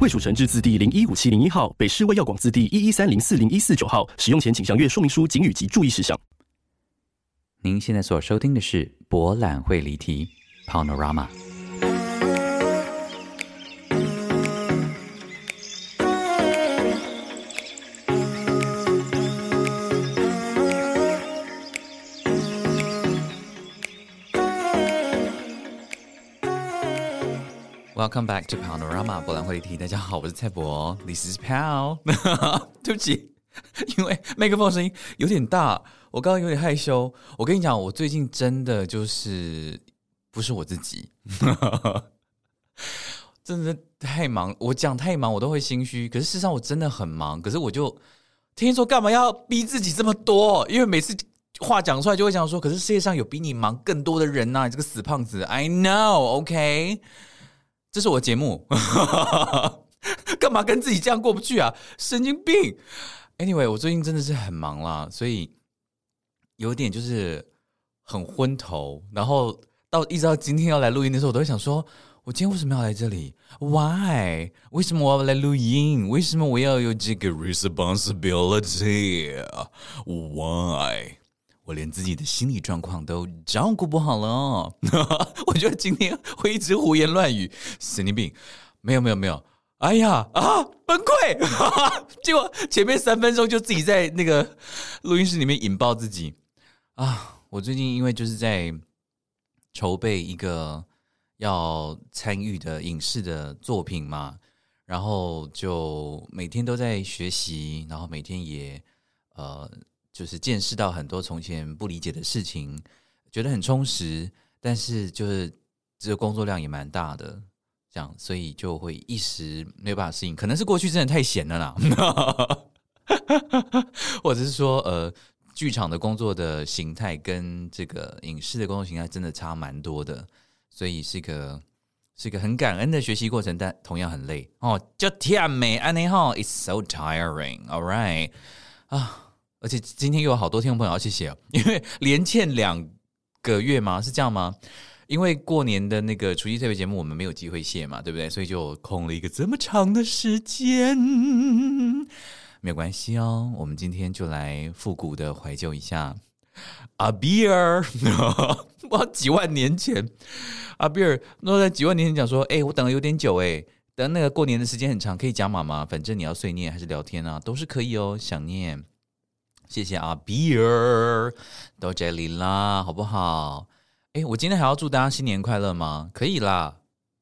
卫蜀成字字第零一五七零一号，北市卫药广字第一一三零四零一四九号。使用前请详阅说明书、警语及注意事项。您现在所收听的是博览会离题 Panorama。Welcome back to Panorama 博览会离题。大家好，我是蔡博，This is Pal。对不起，因为麦克风声音有点大，我刚刚有点害羞。我跟你讲，我最近真的就是不是我自己，真的太忙。我讲太忙，我都会心虚。可是事实上我真的很忙。可是我就听说干嘛要逼自己这么多？因为每次话讲出来就会讲说，可是世界上有比你忙更多的人呐！你这个死胖子，I know，OK。这是我节目，干嘛跟自己这样过不去啊？神经病！Anyway，我最近真的是很忙啦，所以有点就是很昏头。然后到一直到今天要来录音的时候，我都会想说：我今天为什么要来这里？Why？为什么我要来录音？为什么我要有这个 responsibility？Why？我连自己的心理状况都照顾不好了，我觉得今天会一直胡言乱语，神经病！没有没有没有，哎呀啊，崩溃！结果前面三分钟就自己在那个录音室里面引爆自己啊！我最近因为就是在筹备一个要参与的影视的作品嘛，然后就每天都在学习，然后每天也呃。就是见识到很多从前不理解的事情，觉得很充实，但是就是这个工作量也蛮大的，这样，所以就会一时没有办法适应。可能是过去真的太闲了啦，或者是说，呃，剧场的工作的形态跟这个影视的工作形态真的差蛮多的，所以是一个是一个很感恩的学习过程，但同样很累哦。就天美安妮哈，It's so tiring，All right 啊。而且今天又有好多听众朋友要去写，因为连欠两个月吗？是这样吗？因为过年的那个除夕特别节目我们没有机会写嘛，对不对？所以就空了一个这么长的时间。没有关系哦，我们今天就来复古的怀旧一下阿比尔。哇，几万年前，阿比尔那在几万年前讲说：“哎，我等了有点久，哎，等那个过年的时间很长，可以加码吗？反正你要碎念还是聊天啊，都是可以哦。想念。”谢谢阿比尔，到这里啦，好不好？哎，我今天还要祝大家新年快乐吗？可以啦，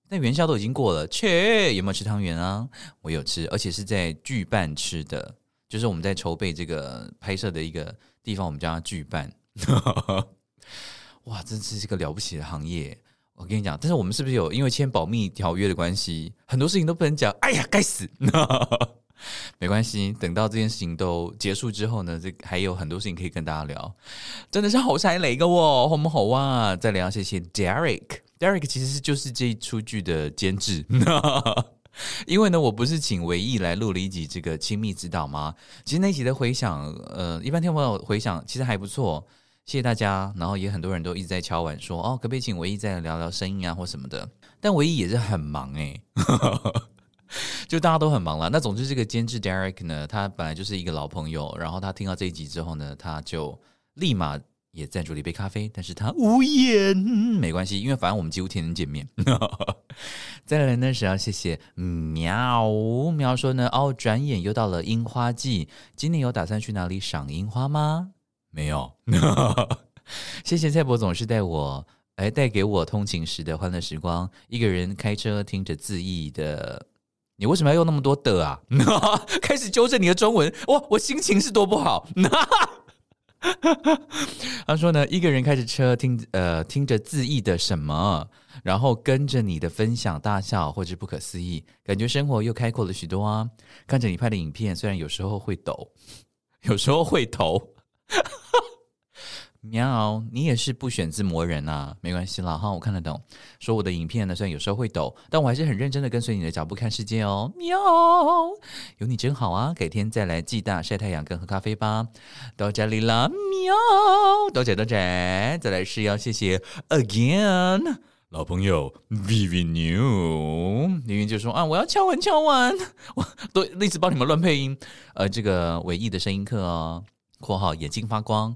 但元宵都已经过了，切，有没有吃汤圆啊？我有吃，而且是在剧办吃的，就是我们在筹备这个拍摄的一个地方，我们叫它剧办。哇，真是一个了不起的行业！我跟你讲，但是我们是不是有因为签保密条约的关系，很多事情都不能讲？哎呀，该死！没关系，等到这件事情都结束之后呢，这还有很多事情可以跟大家聊。真的是好彩雷个哦，好不好啊？再聊谢谢 Derek，Derek 其实是就是这一出剧的监制。因为呢，我不是请唯一来录了一集这个亲密指导吗？其实那集的回响，呃，一般听朋友回响其实还不错，谢谢大家。然后也很多人都一直在敲碗说，哦，可不可以请唯一再聊聊声音啊或什么的？但唯一也是很忙哎。就大家都很忙了。那总之，这个监制 Derek 呢，他本来就是一个老朋友。然后他听到这一集之后呢，他就立马也赞助了一杯咖啡。但是他无言，没关系，因为反正我们几乎天天见面。再来呢是要谢谢喵喵说呢，哦，转眼又到了樱花季，今年有打算去哪里赏樱花吗？没有。谢谢蔡博总是带我来带给我通勤时的欢乐时光，一个人开车听着自意的。你为什么要用那么多的啊？开始纠正你的中文，哇，我心情是多不好。他说呢，一个人开着车听，呃，听着自意的什么，然后跟着你的分享大笑或者不可思议，感觉生活又开阔了许多啊。看着你拍的影片，虽然有时候会抖，有时候会投。喵，你也是不选字魔人啊？没关系啦，哈，我看得懂。说我的影片呢，虽然有时候会抖，但我还是很认真的跟随你的脚步看世界哦。喵，有你真好啊！改天再来暨大晒太阳跟喝咖啡吧。到这里了，喵，多谢多谢。再来是要谢谢 again 老朋友 Vivi New，李云就说啊，我要敲完敲完，我都一直帮你们乱配音。呃，这个唯一的声音课哦，括号眼睛发光。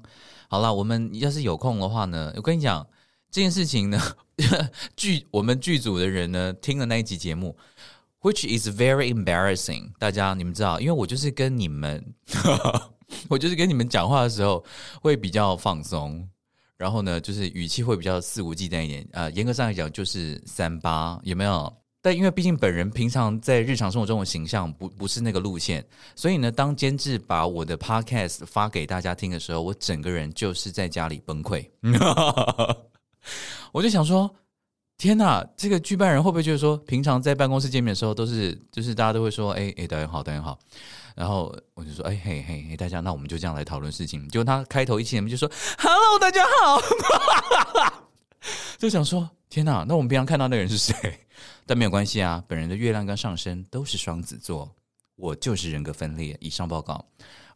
好了，我们要是有空的话呢，我跟你讲这件事情呢，剧我们剧组的人呢听了那一集节目，which is very embarrassing。大家你们知道，因为我就是跟你们，我就是跟你们讲话的时候会比较放松，然后呢，就是语气会比较肆无忌惮一点。呃，严格上来讲就是三八，有没有？但因为毕竟本人平常在日常生活中的形象不不是那个路线，所以呢，当监制把我的 podcast 发给大家听的时候，我整个人就是在家里崩溃。我就想说，天哪，这个剧办人会不会觉得说，平常在办公室见面的时候都是就是大家都会说，哎哎，导演好，导演好，然后我就说，哎嘿嘿嘿，大家，那我们就这样来讨论事情。结果他开头一进门就说，Hello，大家好，就想说，天呐，那我们平常看到那个人是谁？但没有关系啊，本人的月亮跟上升都是双子座，我就是人格分裂。以上报告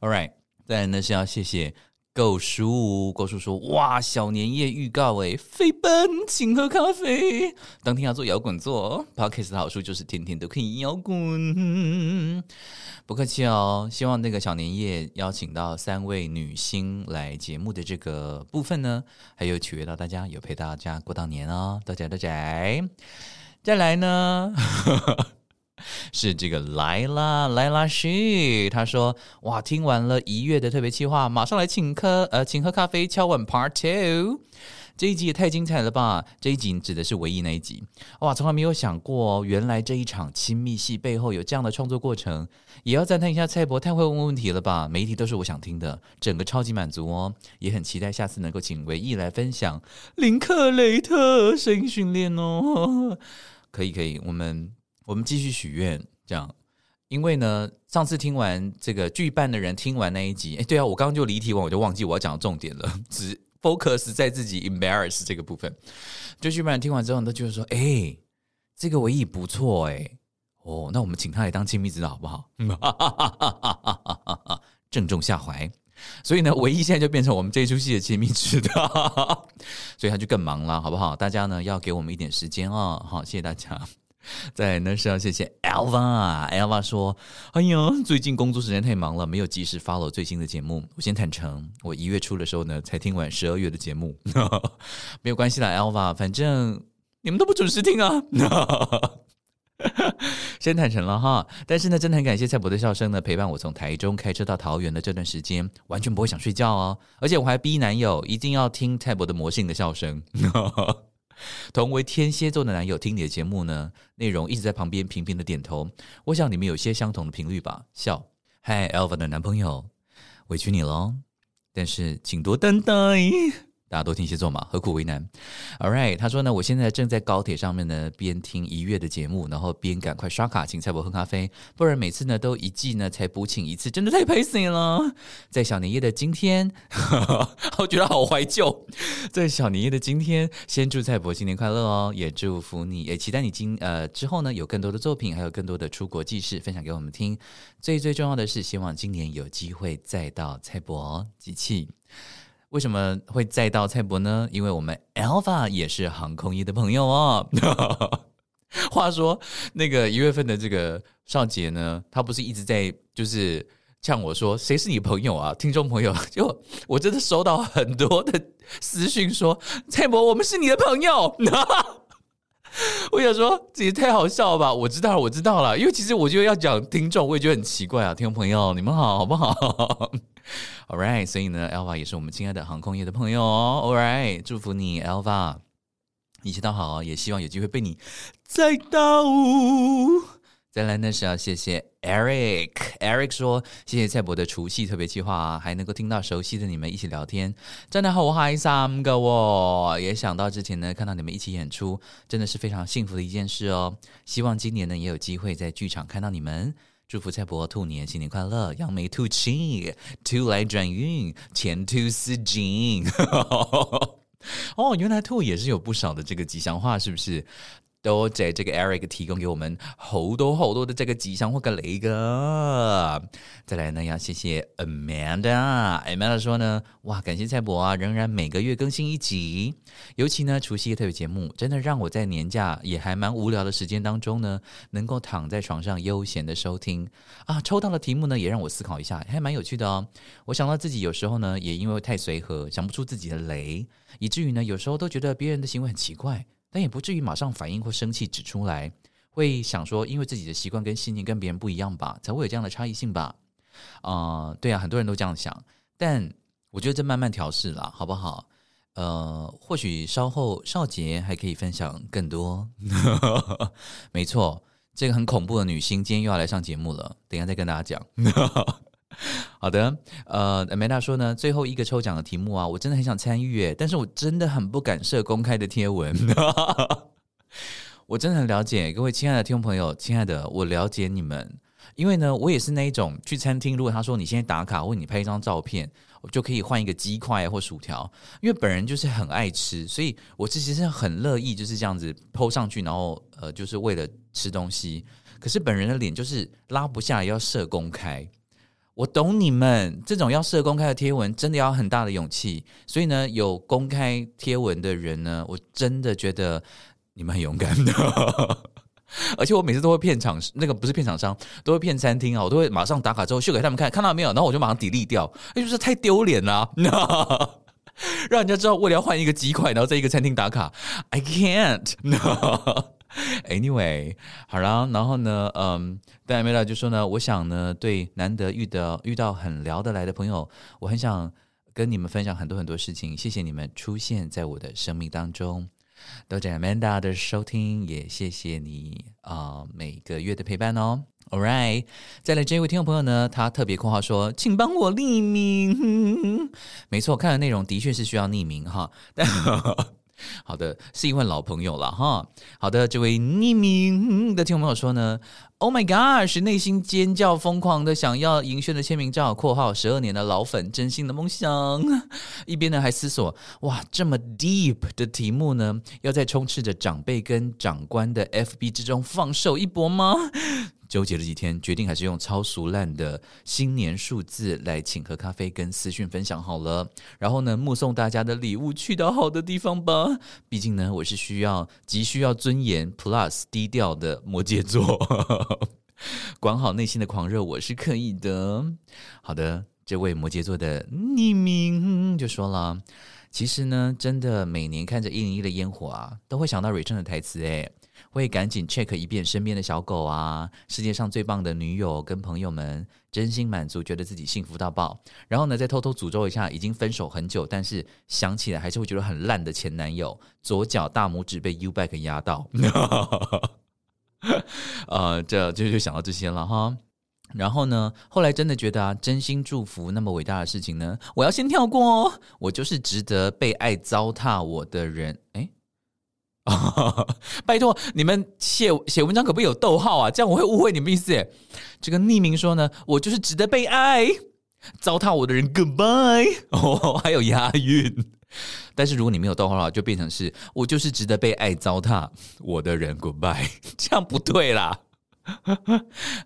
，All right。再来呢是要谢谢购书，购书说哇，小年夜预告诶，飞奔请喝咖啡，当天要做摇滚座，Podcast 的好处就是天天都可以摇滚。不客气哦，希望那个小年夜邀请到三位女星来节目的这个部分呢，还有取悦到大家，有陪大家过到年哦，多谢多谢。再来呢，是这个来啦来啦是，他说哇，听完了一月的特别计划，马上来请客呃，请喝咖啡，敲碗 Part Two，这一集也太精彩了吧！这一集指的是唯一那一集哇，从来没有想过，原来这一场亲密戏背后有这样的创作过程，也要赞叹一下蔡博，太会问问题了吧？每一题都是我想听的，整个超级满足哦，也很期待下次能够请唯一来分享林克雷特声音训练哦。可以可以，我们我们继续许愿，这样，因为呢，上次听完这个剧办的人听完那一集，哎，对啊，我刚刚就离题完，我就忘记我要讲的重点了，只 focus 在自己 embarrass 这个部分。就剧办人听完之后，都觉得说，哎，这个唯一不错，哎，哦，那我们请他来当亲密指导好不好？正中下怀。所以呢，唯一现在就变成我们这一出戏的亲密指导，所以他就更忙了，好不好？大家呢要给我们一点时间哦，好，谢谢大家。在，那是要谢谢 Elva。Elva 说：“哎呀，最近工作时间太忙了，没有及时 follow 最新的节目。我先坦诚，我一月初的时候呢才听完十二月的节目，没有关系啦，Elva，反正你们都不准时听啊。”先坦诚了哈，但是呢，真的很感谢蔡博的笑声呢，陪伴我从台中开车到桃园的这段时间，完全不会想睡觉哦。而且我还逼男友一定要听蔡博的魔性的笑声。同为天蝎座的男友听你的节目呢，内容一直在旁边频频的点头。我想你们有些相同的频率吧？笑，嗨 Elva 的男朋友，委屈你了，但是请多担待。大家都天蝎座嘛，何苦为难？All right，他说呢，我现在正在高铁上面呢，边听一月的节目，然后边赶快刷卡请蔡伯喝咖啡，不然每次呢都一季呢才补请一次，真的太 p a c y 了。在小年夜的今天，我觉得好怀旧。在小年夜的今天，先祝蔡伯新年快乐哦，也祝福你，也期待你今呃之后呢有更多的作品，还有更多的出国记事分享给我们听。最最重要的是，希望今年有机会再到蔡伯机器。为什么会再到蔡博呢？因为我们 Alpha 也是航空业的朋友哦。话说，那个一月份的这个少杰呢，他不是一直在就是呛我说：“谁是你朋友啊？”听众朋友，就我真的收到很多的私讯说：“蔡博，我们是你的朋友。” 我想说，这也太好笑了吧！我知道了，我知道了，因为其实我觉得要讲听众，我也觉得很奇怪啊。听众朋友，你们好，好不好？All right，所以呢，Alva 也是我们亲爱的航空业的朋友哦。All right，祝福你，Alva，一切都好，也希望有机会被你再到。再来呢是要谢谢 Eric，Eric 说谢谢蔡博的除夕特别计划，还能够听到熟悉的你们一起聊天，真的好嗨三个哦！也想到之前呢看到你们一起演出，真的是非常幸福的一件事哦。希望今年呢也有机会在剧场看到你们。祝福蔡伯兔年新年快乐，扬眉吐气，兔来转运，前途似锦。哦，原来兔也是有不少的这个吉祥话，是不是？都在这个 Eric 提供给我们好多好多的这个吉祥或跟雷哥。再来呢，要谢谢 Amanda。Amanda 说呢，哇，感谢蔡博啊，仍然每个月更新一集。尤其呢，除夕特别节目，真的让我在年假也还蛮无聊的时间当中呢，能够躺在床上悠闲的收听啊。抽到的题目呢，也让我思考一下，还蛮有趣的哦。我想到自己有时候呢，也因为太随和，想不出自己的雷，以至于呢，有时候都觉得别人的行为很奇怪。但也不至于马上反应或生气指出来，会想说，因为自己的习惯跟信念跟别人不一样吧，才会有这样的差异性吧？啊，对啊，很多人都这样想，但我觉得这慢慢调试了，好不好？呃，或许稍后少杰还可以分享更多。没错，这个很恐怖的女星今天又要来上节目了，等下再跟大家讲。好的，呃，梅达说呢，最后一个抽奖的题目啊，我真的很想参与诶，但是我真的很不敢设公开的贴文。我真的很了解各位亲爱的听众朋友，亲爱的，我了解你们，因为呢，我也是那一种去餐厅，如果他说你现在打卡，或你拍一张照片，我就可以换一个鸡块或薯条，因为本人就是很爱吃，所以我其实是很乐意就是这样子抛上去，然后呃，就是为了吃东西。可是本人的脸就是拉不下，要设公开。我懂你们这种要设公开的贴文，真的要很大的勇气。所以呢，有公开贴文的人呢，我真的觉得你们很勇敢的。而且我每次都会骗厂，那个不是骗厂商，都会骗餐厅啊，我都会马上打卡之后秀给他们看，看到没有？然后我就马上抵力掉，哎，就是太丢脸了，让人家知道为了要换一个鸡块，然后在一个餐厅打卡，I can't，no。Anyway，好了，然后呢，嗯，戴梅拉就说呢，我想呢，对难得遇到遇到很聊得来的朋友，我很想跟你们分享很多很多事情。谢谢你们出现在我的生命当中，多谢 Amanda 的收听，也谢谢你啊每个月的陪伴哦。All right，再来这一位听众朋友呢，他特别括号说，请帮我匿名。没错，看的内容的确是需要匿名哈，但。好的，是一位老朋友了哈。好的，这位匿名的听众朋友说呢，Oh my God，是内心尖叫疯狂的想要银轩的签名照（括号十二年的老粉，真心的梦想）。一边呢还思索，哇，这么 deep 的题目呢，要在充斥着长辈跟长官的 FB 之中放手一搏吗？纠结了几天，决定还是用超俗烂的新年数字来请喝咖啡跟私讯分享好了。然后呢，目送大家的礼物去到好的地方吧。毕竟呢，我是需要急需要尊严 plus 低调的摩羯座，管好内心的狂热，我是可以的。好的，这位摩羯座的匿名就说了，其实呢，真的每年看着一零一的烟火啊，都会想到瑞正的台词诶。会赶紧 check 一遍身边的小狗啊，世界上最棒的女友跟朋友们，真心满足，觉得自己幸福到爆。然后呢，再偷偷诅咒一下已经分手很久，但是想起来还是会觉得很烂的前男友，左脚大拇指被 U back 压到。呃，这就就想到这些了哈。然后呢，后来真的觉得啊，真心祝福那么伟大的事情呢，我要先跳过哦。我就是值得被爱糟蹋我的人，哎。拜托，你们写写文章可不可以有逗号啊？这样我会误会你们意思。这个匿名说呢，我就是值得被爱，糟蹋我的人，Goodbye。哦，还有押韵。但是如果你没有逗号的话，就变成是我就是值得被爱，糟蹋我的人，Goodbye。这样不对啦。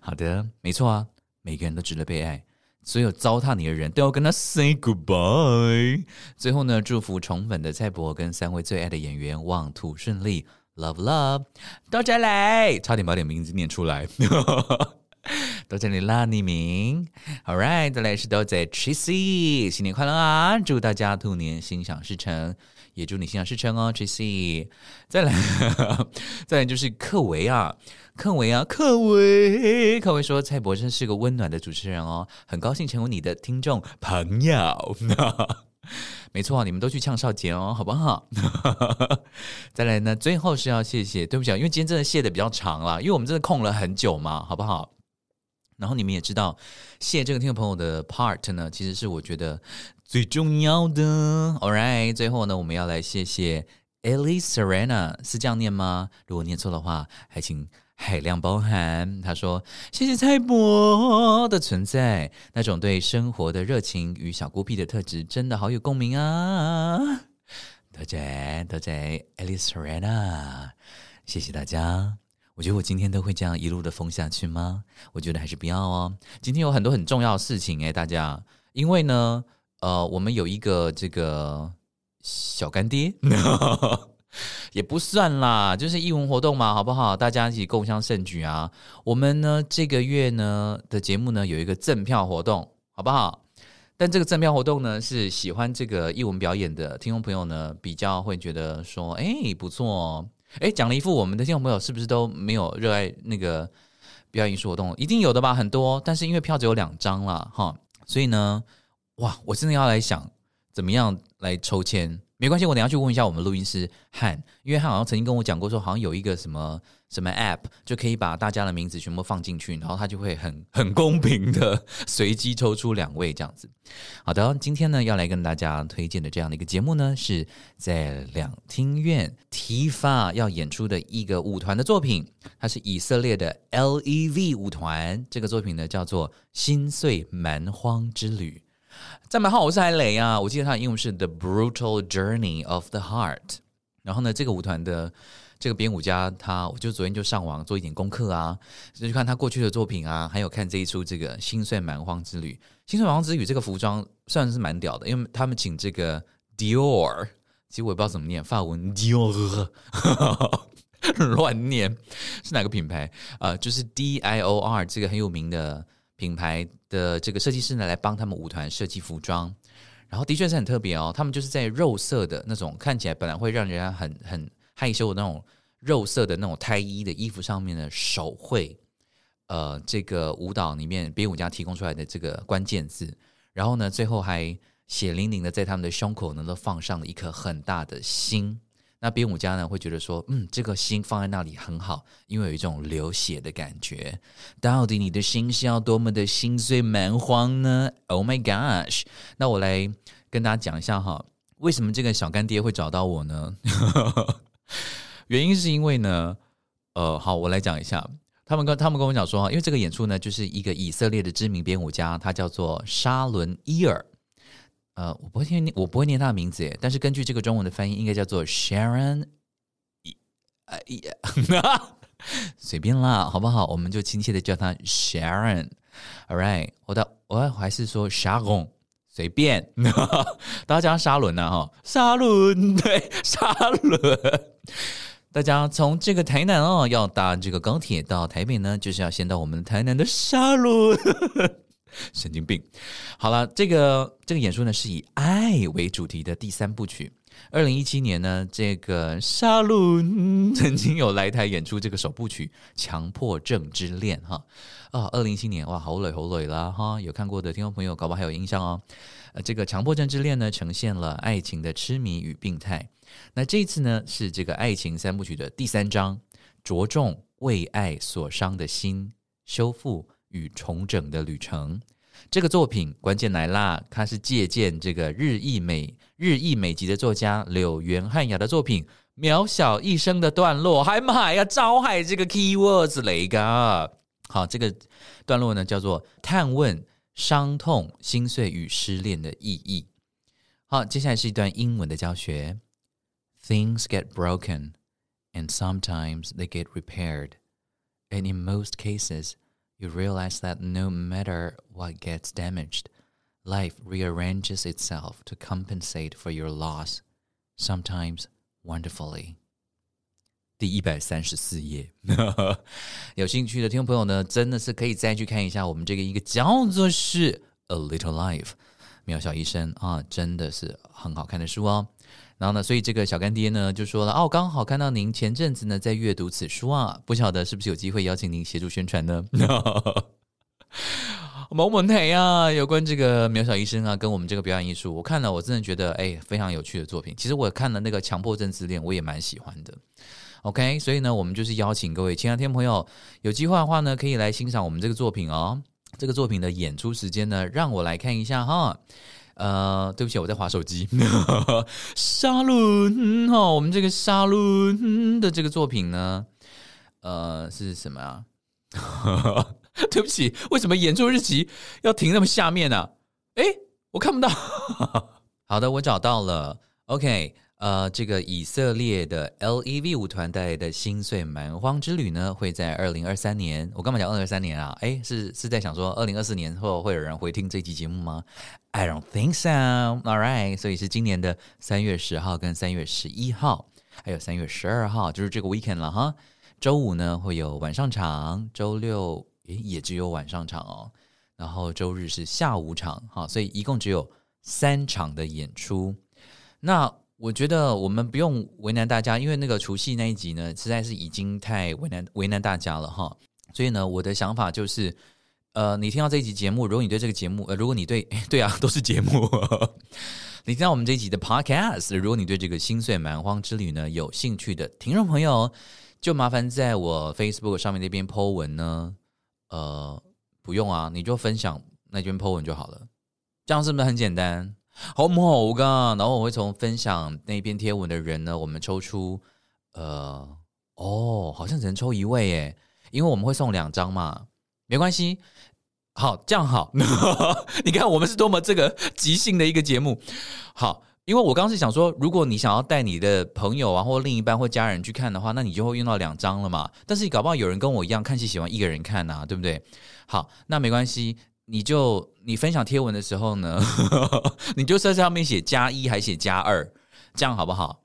好的，没错啊，每个人都值得被爱。所有糟蹋你的人都要跟他 say goodbye。最后呢，祝福宠粉的蔡博跟三位最爱的演员旺土顺利，love love。到这来，差点把点名字念出来。到这里啦，匿名。All right，再来是都在 Tracy，新年快乐啊！祝大家兔年心想事成，也祝你心想事成哦，Tracy。再来，再来就是克维啊。克维啊，克维，克维说蔡博真是个温暖的主持人哦，很高兴成为你的听众朋友。没错，你们都去呛少杰哦，好不好？再来呢，最后是要谢谢，对不起，因为今天真的谢的比较长了，因为我们真的空了很久嘛，好不好？然后你们也知道，谢这个听众朋友的 part 呢，其实是我觉得最重要的。All right，最后呢，我们要来谢谢 Ellie Serena，是这样念吗？如果念错的话，还请。海量包含。他说：“谢谢蔡博的存在，那种对生活的热情与小孤僻的特质，真的好有共鸣啊！”多谢多谢 Alice Rena，谢谢大家。我觉得我今天都会这样一路的疯下去吗？我觉得还是不要哦。今天有很多很重要的事情哎，大家，因为呢，呃，我们有一个这个小干爹，也不算啦，就是义文活动嘛，好不好？大家一起共襄盛举啊！我们呢这个月呢的节目呢有一个赠票活动，好不好？但这个赠票活动呢，是喜欢这个义文表演的听众朋友呢，比较会觉得说，哎，不错。哎，讲了一副我们的听众朋友是不是都没有热爱那个表演艺术活动？一定有的吧，很多。但是因为票只有两张了哈，所以呢，哇，我真的要来想怎么样来抽签。没关系，我等下去问一下我们录音师汉，因为他好像曾经跟我讲过，说好像有一个什么什么 app 就可以把大家的名字全部放进去，然后他就会很很公平的 随机抽出两位这样子。好的，今天呢要来跟大家推荐的这样的一个节目呢，是在两厅院 Tifa 要演出的一个舞团的作品，它是以色列的 Lev 舞团，这个作品呢叫做《心碎蛮荒之旅》。赞美好，我是海雷啊！我记得他的英文是 The Brutal Journey of the Heart。然后呢，这个舞团的这个编舞家，他我就昨天就上网做一点功课啊，就去看他过去的作品啊，还有看这一出这个《心碎蛮荒之旅》。《心碎蛮荒之旅》这个服装算是蛮屌的，因为他们请这个 Dior，其实我也不知道怎么念法文 Dior，乱念 是哪个品牌呃？就是 D I O R 这个很有名的。品牌的这个设计师呢，来帮他们舞团设计服装，然后的确是很特别哦。他们就是在肉色的那种看起来本来会让人家很很害羞的那种肉色的那种胎衣的衣服上面呢，手绘呃这个舞蹈里面编舞家提供出来的这个关键字，然后呢，最后还血淋淋的在他们的胸口呢都放上了一颗很大的心。那编舞家呢会觉得说，嗯，这个心放在那里很好，因为有一种流血的感觉。到底你的心是要多么的心碎蛮荒呢？Oh my gosh！那我来跟大家讲一下哈，为什么这个小干爹会找到我呢？原因是因为呢，呃，好，我来讲一下，他们跟他们跟我讲说，因为这个演出呢，就是一个以色列的知名编舞家，他叫做沙伦伊尔。呃，我不会念，我不会念他的名字耶。但是根据这个中文的翻译，应该叫做 Sharon，哎呀，随便啦，好不好？我们就亲切的叫他 Sharon。All right，我的我还是说 Sharon，随便，大家叫沙伦呢哈，沙伦对沙伦。大家从这个台南哦，要搭这个高铁到台北呢，就是要先到我们台南的沙伦。神经病！好了，这个这个演出呢是以爱为主题的第三部曲。二零一七年呢，这个沙伦 曾经有来台演出这个首部曲《强迫症之恋》哈啊，二零一七年哇，好累好累啦哈！有看过的听众朋友，搞不好还有印象哦。呃，这个《强迫症之恋》呢，呈现了爱情的痴迷与病态。那这次呢，是这个爱情三部曲的第三章，着重为爱所伤的心修复。与重整的旅程，这个作品关键来啦！它是借鉴这个日裔美日裔美籍的作家柳原汉雅的作品《渺小一生的段落》，还买呀，招海这个 keywords 雷噶。好，这个段落呢叫做探问伤痛、心碎与失恋的意义。好，接下来是一段英文的教学。Things get broken, and sometimes they get repaired, and in most cases. you realize that no matter what gets damaged, life rearranges itself to compensate for your loss, sometimes wonderfully. 第一百三十四页，有兴趣的听众朋友呢，真的是可以再去看一下我们这个一个叫做是《A Little Life》渺小一生啊，真的是很好看的书哦。 然后呢，所以这个小干爹呢就说了哦，刚好看到您前阵子呢在阅读此书啊，不晓得是不是有机会邀请您协助宣传呢？某某台啊，有关这个渺小医生啊，跟我们这个表演艺术，我看了，我真的觉得哎，非常有趣的作品。其实我看了那个强迫症自恋，我也蛮喜欢的。OK，所以呢，我们就是邀请各位亲爱的听众朋友，有机会的话呢，可以来欣赏我们这个作品哦。这个作品的演出时间呢，让我来看一下哈。呃，对不起，我在划手机。沙伦哈，我们这个沙伦的这个作品呢，呃，是什么啊？对不起，为什么演出日期要停那么下面呢、诶，我看不到。好的，我找到了。OK，呃，这个以色列的 LEV 舞团带来的《心碎蛮荒之旅》呢，会在二零二三年。我干嘛讲二零二三年啊？诶，是是在想说二零二四年后会有人回听这期节目吗？I don't think so. All right，所以是今年的三月十号跟三月十一号，还有三月十二号，就是这个 weekend 了哈。周五呢会有晚上场，周六诶也只有晚上场哦，然后周日是下午场，哈，所以一共只有三场的演出。那我觉得我们不用为难大家，因为那个除夕那一集呢，实在是已经太为难为难大家了哈。所以呢，我的想法就是，呃，你听到这一集节目，如果你对这个节目，呃，如果你对 对啊，都是节目，你听到我们这一集的 podcast，如果你对这个心碎蛮荒之旅呢有兴趣的听众朋友，就麻烦在我 Facebook 上面那边 po 文呢，呃，不用啊，你就分享那篇 po 文就好了，这样是不是很简单？好唔好噶？然后我会从分享那篇贴文的人呢，我们抽出，呃，哦，好像只能抽一位耶，因为我们会送两张嘛，没关系。好，这样好，你看我们是多么这个即兴的一个节目。好，因为我刚刚是想说，如果你想要带你的朋友啊，或另一半或家人去看的话，那你就会用到两张了嘛。但是搞不好有人跟我一样看戏喜欢一个人看呐、对不对？好，那没关系，你就你分享贴文的时候呢，你就在上面写加一还写加二，这样好不好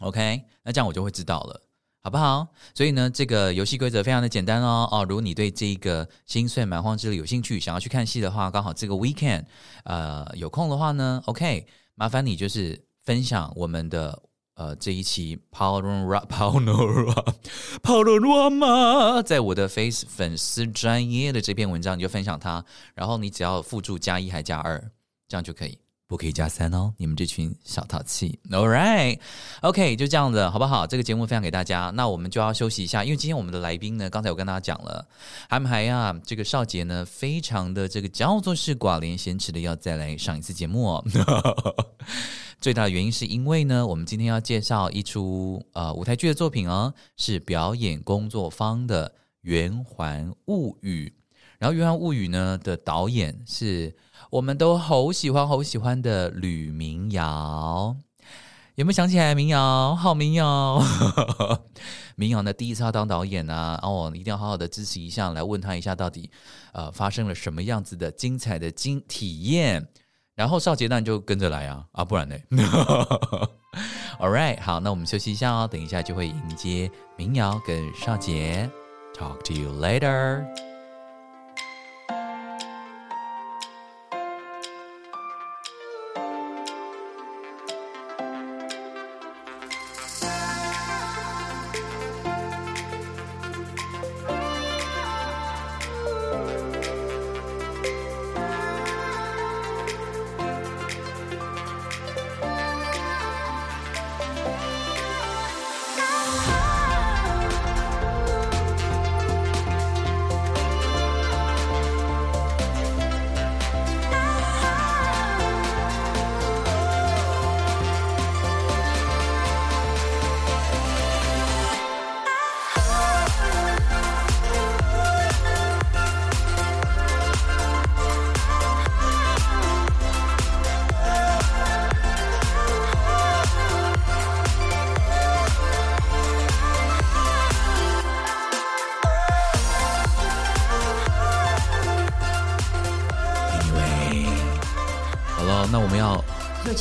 ？OK，那这样我就会知道了。好不好？所以呢，这个游戏规则非常的简单哦。哦，如果你对这个《心碎蛮荒之旅》有兴趣，想要去看戏的话，刚好这个 weekend，呃，有空的话呢，OK，麻烦你就是分享我们的呃这一期 Panorama Panorama Panorama，在我的 Face 粉丝专业的这篇文章，你就分享它，然后你只要附注加一还加二，这样就可以。不可以加三哦，你们这群小淘气。All right，OK，、就这样子，好不好？这个节目分享给大家，那我们就要休息一下，因为今天我们的来宾呢，刚才我跟大家讲了，还没还呀，这个少杰呢，非常的这个叫做是寡廉鲜耻的要再来上一次节目哦。最大的原因是因为呢，我们今天要介绍一出呃舞台剧的作品哦，是表演工作坊的《圆环物语》。然后《圆环物语》呢的导演是我们都好喜欢好喜欢的吕明瑶，有没有想起来？民谣，好民谣，民谣 呢第一次要当导演啊，哦，一定要好好的支持一下，来问他一下到底呃发生了什么样子的精彩的经体验。然后少杰当然就跟着来啊啊，不然呢？All right，好，那我们休息一下哦，等一下就会迎接民谣跟少杰。Talk to you later。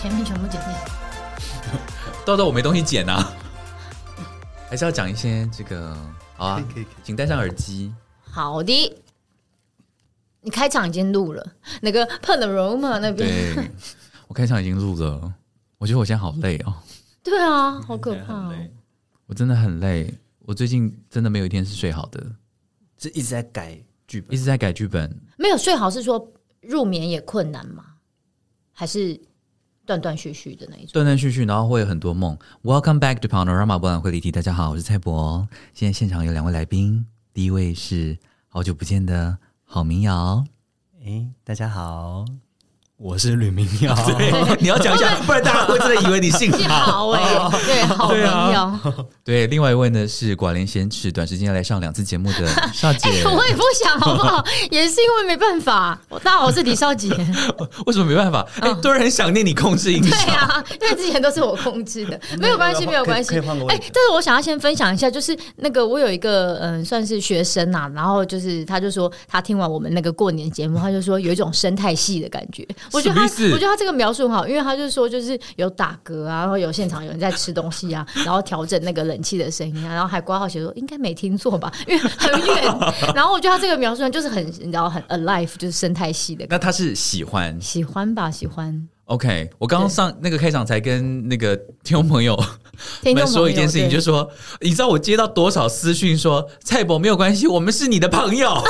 前面全部剪掉。到时候我没东西剪啊，还是要讲一些这个好啊，可以可以可以。请戴上耳机。好的，你开场已经录了，那个 Panorama 那边，对，我开场已经录了，我觉得我现在好累哦，对啊，好可怕、哦。我真的很累，我最近真的没有一天是睡好的，是一直在改剧本。一，直在改剧本。没有睡好是说入眠也困难吗？还是断断续续的那一种？断断续续，然后会有很多梦。Welcome back to Panorama 博览会离题，大家好，我是蔡博。现在现场有两位来宾，第一位是好久不见的郝明瑶，哎，大家好，我是吕明耀，对，你要讲一下，不然大家会真的以为你姓幸郝。好哎，对，好明耀。对，另外一位呢是寡廉鲜耻，短时间要来上两次节目的少姐。哎我也不想，好不好？也是因为没办法。我大家好，我是李少杰。为什么没办法？哎、都人很想念你控制音对效。啊，因为之前都是我控制的，没有关系，没有关系可以换个。位哎置，但是我想要先分享一下，就是那个我有一个嗯，算是学生呐、然后就是他就说他听完我们那个过年节目，他就说有一种生态系的感觉。我觉得他，我觉得他这个描述很好，因为他就说就是有打嗝啊，然后有现场有人在吃东西啊，然后调整那个冷气的声音啊，然后还挂号写说应该没听错吧，因为很远。然后我觉得他这个描述就是很你知道很 alive，就是生态系的。那他是喜欢喜欢吧，喜欢。OK。我刚刚上那个开场才跟那个听众朋友 们说一件事情，就是说，你知道我接到多少私讯说蔡伯没有关系，我们是你的朋友。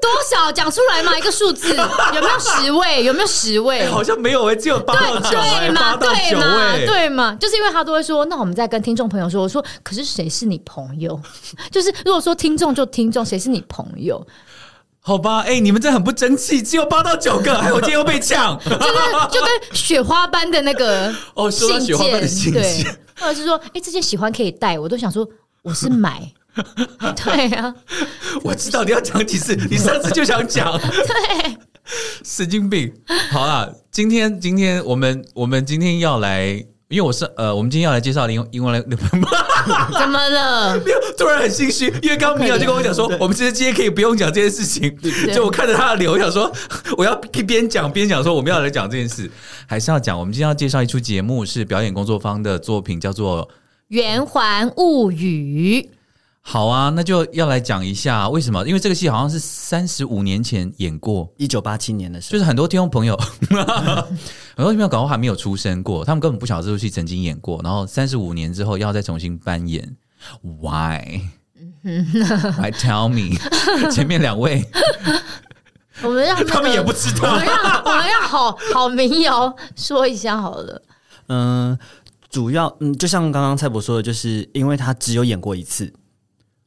多少讲出来嘛？一个数字 有没有十位？有没有十位？哎好像没有哎、只有八到九哎、对嘛？对嘛？哎、对嘛？就是因为他都会说，那我们再跟听众朋友说，我说，可是谁是你朋友？就是如果说听众就听众，谁是你朋友？好吧，哎、你们这很不争气，只有八到九个，还 有我今天又被抢。就跟就跟雪花般的那个 哦，说到信雪花般的信件，对，，或者是说，哎，这件喜欢可以带，我都想说我是买。对啊，我知道你要讲几次，你上次就想讲，对，神经病。好啦，今天今天我们我们今天要来，因为我是呃，我们今天要来介绍另另外来，怎么了？没有，突然很心虚，因为刚刚米娅就跟我讲说，我们其实今天可以不用讲这件事情，就我看着他的脸，我想说 我要一边讲边讲说我们要来讲这件事，还是要讲。我们今天要介绍一出节目，是表演工作方的作品，叫做。圆环物语，好啊，那就要来讲一下为什么？因为这个戏好像是三十五年前演过，一九八七年的时候，就是很多听众朋友，很多听众朋友搞不好还没有出生过，他们根本不晓得这部戏曾经演过，然后三十五年之后要再重新扮演，Why？来 tell me，前面两位。我们让、那个、他们也不知道。我们让我们让好好民谣说一下好了。嗯，主要嗯，就像刚刚蔡博说的，就是因为他只有演过一次，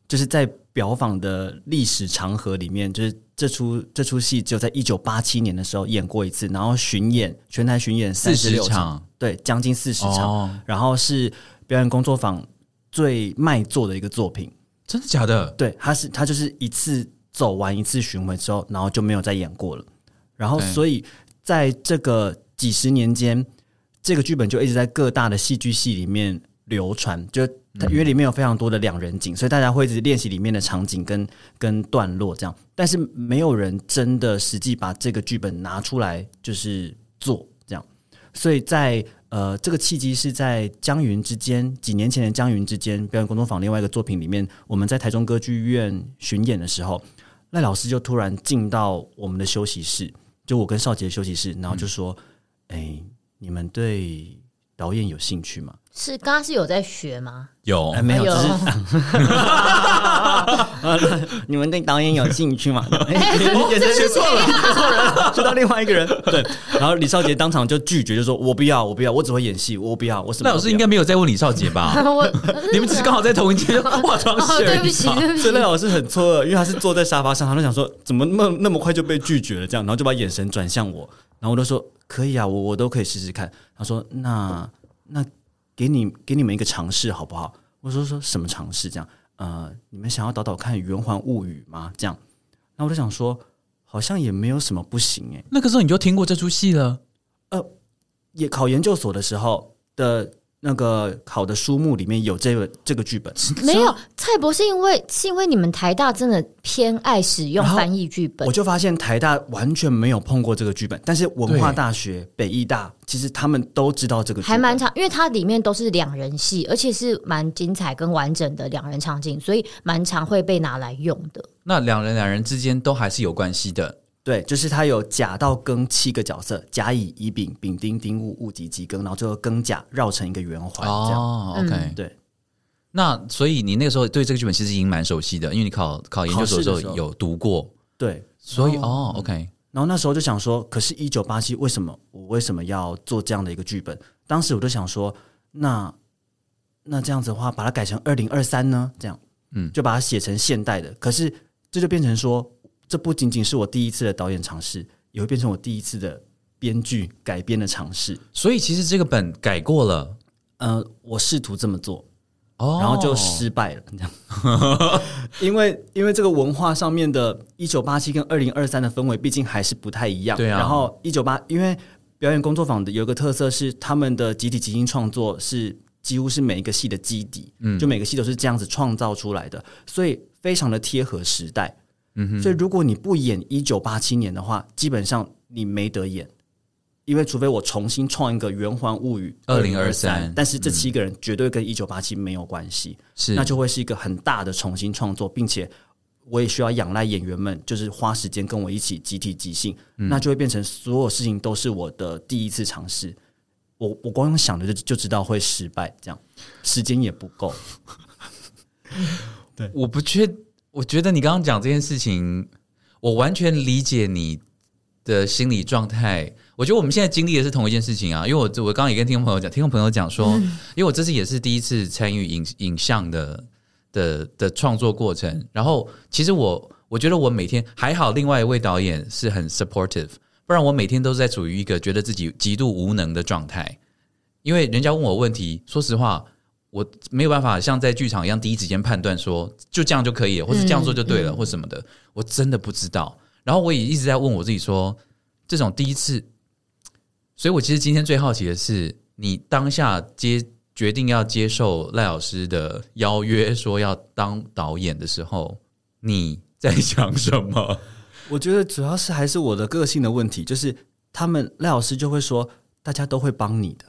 就是在表坊的历史长河里面，就是这出这出戏只有在一九八七年的时候演过一次，然后巡演全台巡演三十40六场，对，将近四十场，哦，然后是表演工作坊最卖座的一个作品。真的假的？对，他是他就是一次走完一次巡回之后，然后就没有再演过了。然后所以在这个几十年间，这个剧本就一直在各大的戏剧系里面流传，就它因为里面有非常多的两人景，所以大家会一直练习里面的场景跟跟段落这样，但是没有人真的实际把这个剧本拿出来就是做这样，所以在呃这个契机是在江云之间几年前的江云之间表演工作坊另外一个作品里面，我们在台中歌剧院巡演的时候，赖老师就突然进到我们的休息室，就我跟少杰的休息室，然后就说：“哎、你们对导演有兴趣吗？”是刚刚是有在学吗？有哎，没有，你们对导演有兴趣吗？也是学错了，学错人了，学到另外一个人。对，然后李少杰当场就拒绝，就说：“我不要，我不要，我只会演戏，我不要，我什么都不要。”那老师应该没有在问李少杰吧？我你们只是刚好在同一间化妆室哦，而已吧。对不起，对不起所以赖。老师很错愕，因为他是坐在沙发上，他就想说怎么那么那么快就被拒绝了，这样，然后就把眼神转向我，然后我就说可以啊，我我都可以试试看。他说那那给你给你们一个尝试好不好？我说说什么尝试？这样呃，你们想要导导看《圆环物语》吗？这样，那我就想说好像也没有什么不行诶、那个时候你就听过这出戏了？呃也考研究所的时候的那个考的书目里面有这个这个剧本，没有蔡博是因为是因为你们台大真的偏爱使用翻译剧本我，就发现台大完全没有碰过这个剧本，但是文化大学、北艺大其实他们都知道这个剧本，还蛮长，因为它里面都是两人戏，而且是蛮精彩跟完整的两人场景，所以蛮常会被拿来用的。那两人两人之间都还是有关系的。对，就是它有甲到庚七个角色，甲乙乙丙丙丁丁戊戊己己庚，然后最后庚甲绕成一个圆环这样。哦，OK，、嗯对，那所以你那个时候对这个剧本其实已经蛮熟悉的，因为你考考研究所的时候有读过，对。所以哦 o k 然后那时候就想说，可是，一九八七为什么我为什么要做这样的一个剧本？当时我就想说，那那这样子的话，把它改成二零二三呢？这样，嗯就把它写成现代的。可是这就变成说，这不仅仅是我第一次的导演尝试，也会变成我第一次的编剧改编的尝试。所以其实这个本改过了呃，我试图这么做，哦，然后就失败了，这样。因为因为这个文化上面的一九八七跟二零二三的氛围，毕竟还是不太一样。对啊然后一九八因为表演工作坊的有一个特色是，他们的集体即兴创作是几乎是每一个戏的基底，嗯，就每个戏都是这样子创造出来的，所以非常的贴合时代。嗯，所以如果你不演一九八七年的话，基本上你没得演。因为除非我重新创一个《圆环物语》二零二三。但是这七个人绝对跟一九八七没有关系，是。那就会是一个很大的重新创作，并且我也需要仰赖演员们，就是花时间跟我一起集体即兴，那就会变成所有事情都是我的第一次尝试。我我光用想的就就知道会失败，这样。时间也不够。对 我不确，我觉得你刚刚讲这件事情，我完全理解你的心理状态。我觉得我们现在经历的是同一件事情啊，因为我我刚刚也跟听众朋友讲，听众朋友讲说，因为我这次也是第一次参与影影像的的的创作过程，然后其实我我觉得我每天还好，另外一位导演是很 supportive，不然我每天都是在处于一个觉得自己极度无能的状态。因为人家问我问题，说实话，我没有办法像在剧场一样第一时间判断说就这样就可以了，或是这样做就对了，或什么的，我真的不知道。然后我也一直在问我自己说，这种第一次，所以我其实今天最好奇的是，你当下接决定要接受赖老师的邀约，说要当导演的时候，你在想什么？我觉得主要是还是我的个性的问题，就是他们赖老师就会说，大家都会帮你的。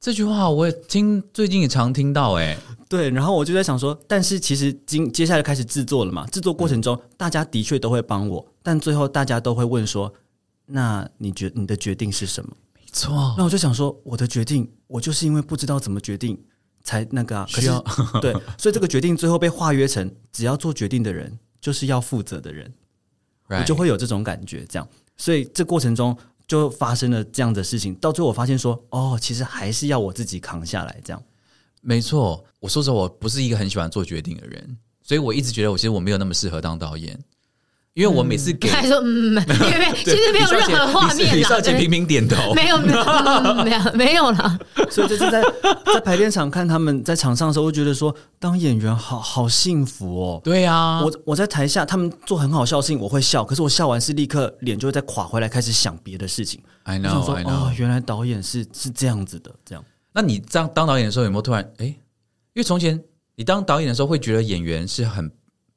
这句话我也听，最近也常听到、欸，哎，对，然后我就在想说，但是其实今接下来开始制作了嘛，制作过程中大家的确都会帮我，但最后大家都会问说，那你觉你的决定是什么？没错，那我就想说，我的决定，我就是因为不知道怎么决定才那个啊，可是 对，所以这个决定最后被化约成，只要做决定的人就是要负责的人，我就会有这种感觉，这样，所以这过程中就发生了这样的事情，到最后我发现说，哦，其实还是要我自己扛下来，这样。没错，我说实话，我不是一个很喜欢做决定的人，所以我一直觉得我其实我没有那么适合当导演，因为我每次给、他还说嗯，没有没有，其实没有任何画面李少杰频频点头，没有没有嗯没有 没有啦。所以就是在在排练场看他们在场上的时候，我觉得说当演员好好幸福哦。对啊，我我在台下，他们做很好笑的事情，我会笑，可是我笑完是立刻脸就会再垮回来，开始想别的事情。I 我想 know 说 I 哦 know，，原来导演是是这样子的，这样。那你当当导演的时候有没有突然哎？因为从前你当导演的时候会觉得演员是很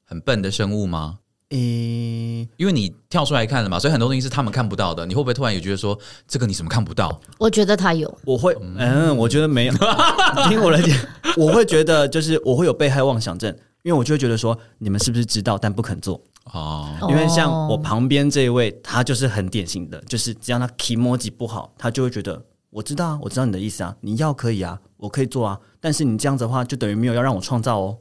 很笨的生物吗？诶、因为你跳出来看了嘛，所以很多东西是他们看不到的。你会不会突然也觉得说，这个你怎么看不到？我觉得他有，我会，嗯，我觉得没有。听我的讲，我会觉得就是我会有被害妄想症，因为我就会觉得说，你们是不是知道但不肯做？哦，因为像哦我旁边这一位，他就是很典型的，就是只要他 o j i 不好，他就会觉得我知道啊，我知道你的意思啊，你要可以啊，我可以做啊，但是你这样子的话，就等于没有要让我创造哦。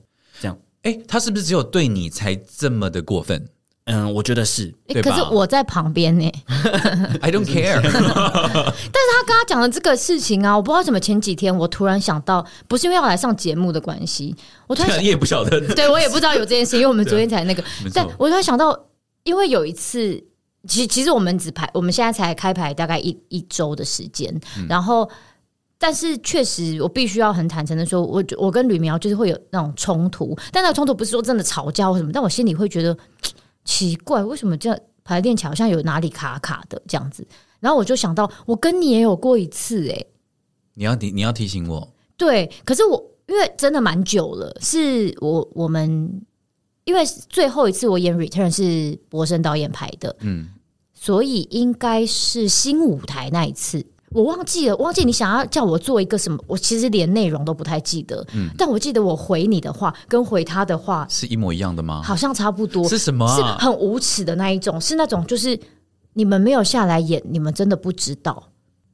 他是不是只有对你才这么的过分嗯，我觉得是，对吧可是我在旁边呢？I don't care 但是。他跟他讲的这个事情啊，我不知道怎么前几天我突然想到，不是因为要来上节目的关系，我突然想 你也不晓得，对我也不知道有这件事，因为我们昨天才那个但我突然想到，因为有一次，其其实我们只排，我们现在才开排大概一一周的时间，嗯然后。但是确实，我必须要很坦诚的说，我我跟吕苗就是会有那种冲突，但那个冲突不是说真的吵架或什么，但我心里会觉得奇怪，为什么这样排练起来好像有哪里卡卡的这样子？然后我就想到，我跟你也有过一次、欸，你要提你要提醒我，对，可是我因为真的蛮久了，是我我们因为最后一次我演《Return》是博生导演排的，嗯，所以应该是新舞台那一次。我忘记了，忘记你想要叫我做一个什么，我其实连内容都不太记得。嗯但我记得我回你的话跟回他的话是一模一样的吗？好像差不多，是什么是啊？很无耻的那一种，是那种就是你们没有下来演，你们真的不知道。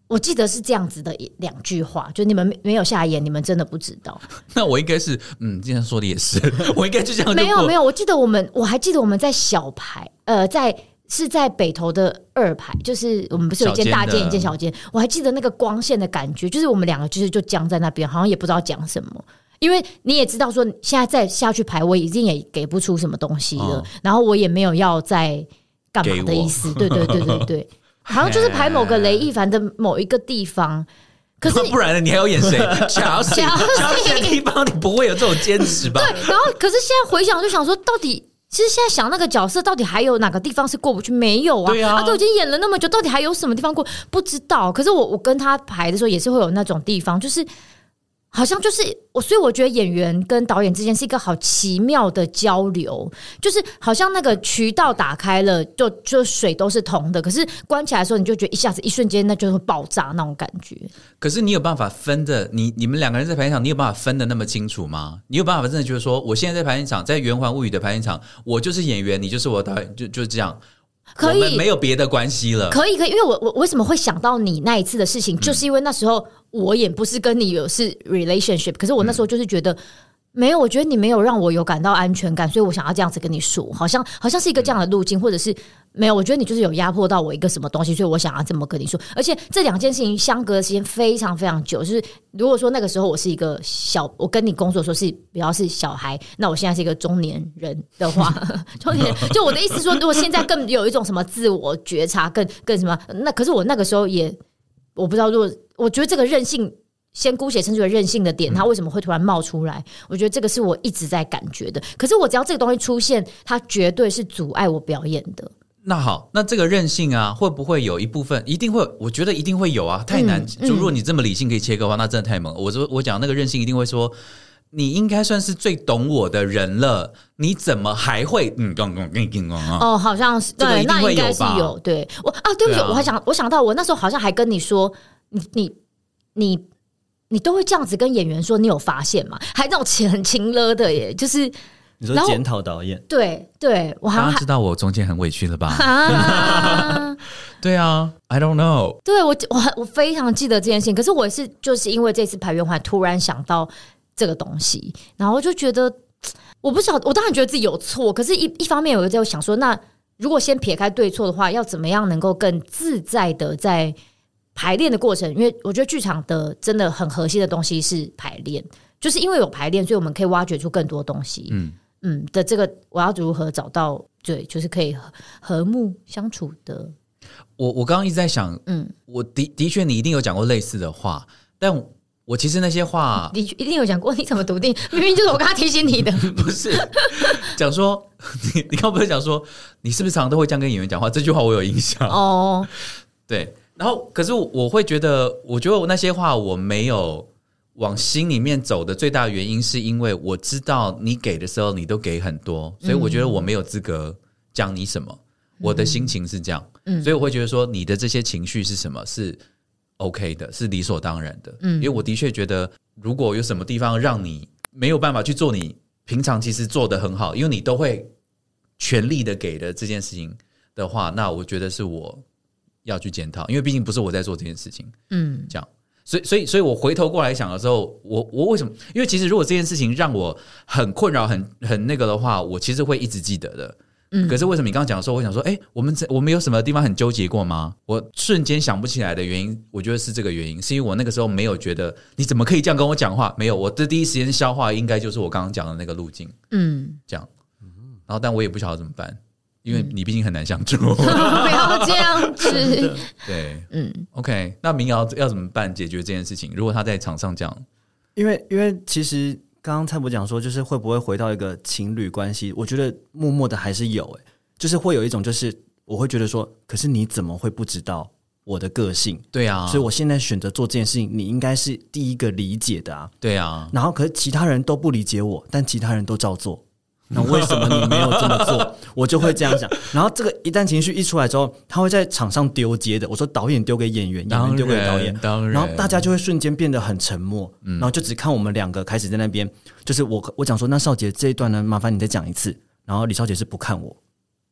我记得是这样子的一两句话，就你们没没有下来演，你们真的不知道。那我应该是，嗯，今天说的也是，我应该就这样就没有没有，我记得我们我还记得我们在小排，呃，在是在北投的二排，就是我们不是有一间大间一间小间，我还记得那个光线的感觉，就是我们两个就是就僵在那边，好像也不知道讲什么。因为你也知道说，现在再下去排，我已经也给不出什么东西了，哦然后我也没有要再干嘛的意思。对对对对对，好像就是排某个雷一凡的某一个地方。可是 不然呢？你还要演谁？乔西，乔西乔西的地方，你不会有这种坚持吧？对，然后可是现在回想就想说，到底其实现在想那个角色，到底还有哪个地方是过不去？没有啊，对啊他都已经演了那么久，到底还有什么地方过？不知道。可是我我跟他排的时候，也是会有那种地方，就是好像就是我，所以我觉得演员跟导演之间是一个好奇妙的交流，就是好像那个渠道打开了，就就水都是通的，可是关起来的时候，你就觉得一下子一瞬间那就会爆炸那种感觉。可是你有办法分的，你你们两个人在排练场，你有办法分的那么清楚吗？你有办法真的就是说，我现在在排练场，在《圆环物语》的排练场，我就是演员，你就是我导演，就就是这样，可以没有别的关系了。可以，可以，因为我我我为什么会想到你那一次的事嗯情，就是因为那时候我也不是跟你有是 relationship，可是我那时候就是觉得。没有，我觉得你没有让我有感到安全感，所以我想要这样子跟你说，好像好像是一个这样的路径，或者是没有，我觉得你就是有压迫到我一个什么东西，所以我想要这么跟你说。而且这两件事情相隔的时间非常非常久，就是如果说那个时候我是一个小，我跟你工作的时候是比较是小孩，那我现在是一个中年人的话，中年人就我的意思说，如果现在更有一种什么自我觉察，更更什么，那可是我那个时候也我不知道，如果我觉得这个任性。先姑且称之为任性的点，它为什么会突然冒出来？我觉得这个是我一直在感觉的。可是我只要这个东西出现，它绝对是阻碍我表演的。那好，那这个任性啊，会不会有一部分一定会？我觉得一定会有啊，太难。嗯就如果你这么理性可以切割的话，那真的太猛了。我说我讲那个任性，一定会说，你应该算是最懂我的人了，你怎么还会嗯咣咣咣咣咣啊？哦，好像是对，那应该是有。对我啊，对不起，啊我还想，我想到我那时候好像还跟你说，你你你你都会这样子跟演员说，你有发现吗？还那种情很 情勒的耶，就是你说检讨导演，对对，我好像知道我中间很委屈了吧？啊。对啊，I don't know。对我我很我非常记得这件事情，可是我也是就是因为这次排圆环突然想到这个东西，然后就觉得 我不晓得，我当然觉得自己有错，可是一一方面我就想说，那如果先撇开对错的话，要怎么样能够更自在的在排练的过程？因为我觉得剧场的真的很核心的东西是排练，就是因为有排练，所以我们可以挖掘出更多东西。嗯，嗯的这个，我要如何找到对，就是可以和和睦相处的？我我刚刚一直在想，嗯，我的的确你一定有讲过类似的话，但我其实那些话你一定有讲过，你怎么笃定？明明就是我刚刚提醒你的。不是讲说 你你刚不是讲说你是不是常常都会这样跟演员讲话？这句话我有印象。哦，对，然后可是我我会觉得，我觉得我那些话我没有往心里面走的最大原因，是因为我知道你给的时候你都给很多，所以我觉得我没有资格讲你什么。我的心情是这样，嗯所以我会觉得说你的这些情绪是什么是 OK 的，是理所当然的。嗯因为我的确觉得，如果有什么地方让你没有办法去做你平常其实做的很好，因为你都会全力的给的这件事情的话，那我觉得是我要去检讨，因为毕竟不是我在做这件事情，嗯这样。所以，所以，所以我回头过来想的时候，我我为什么？因为其实如果这件事情让我很困扰、很很那个的话，我其实会一直记得的。嗯可是为什么你刚刚讲的时候，我想说，哎、我们这我们有什么地方很纠结过吗？我瞬间想不起来的原因，我觉得是这个原因，是因为我那个时候没有觉得你怎么可以这样跟我讲话？没有，我的第一时间消化应该就是我刚刚讲的那个路径，嗯，这样。然后，但我也不晓得怎么办，因为你毕竟很难相处。不要这样子。对嗯，，OK，那民谣要怎么办解决这件事情？如果他在场上这样，因为因为其实刚刚蔡博讲说，就是会不会回到一个情侣关系？我觉得默默的还是有、欸，就是会有一种，就是我会觉得说，可是你怎么会不知道我的个性？对啊，所以我现在选择做这件事情，你应该是第一个理解的啊。对啊，然后可是其他人都不理解我，但其他人都照做。那为什么你没有这么做？我就会这样想。然后这个一旦情绪一出来之后，他会在场上丢接的。我说导演丢给演员，演员丢给导演，当然，然后大家就会瞬间变得很沉默，然后就只看我们两个开始在那边，就是我我讲说，那少杰这一段呢，麻烦你再讲一次。然后李少杰是不看我，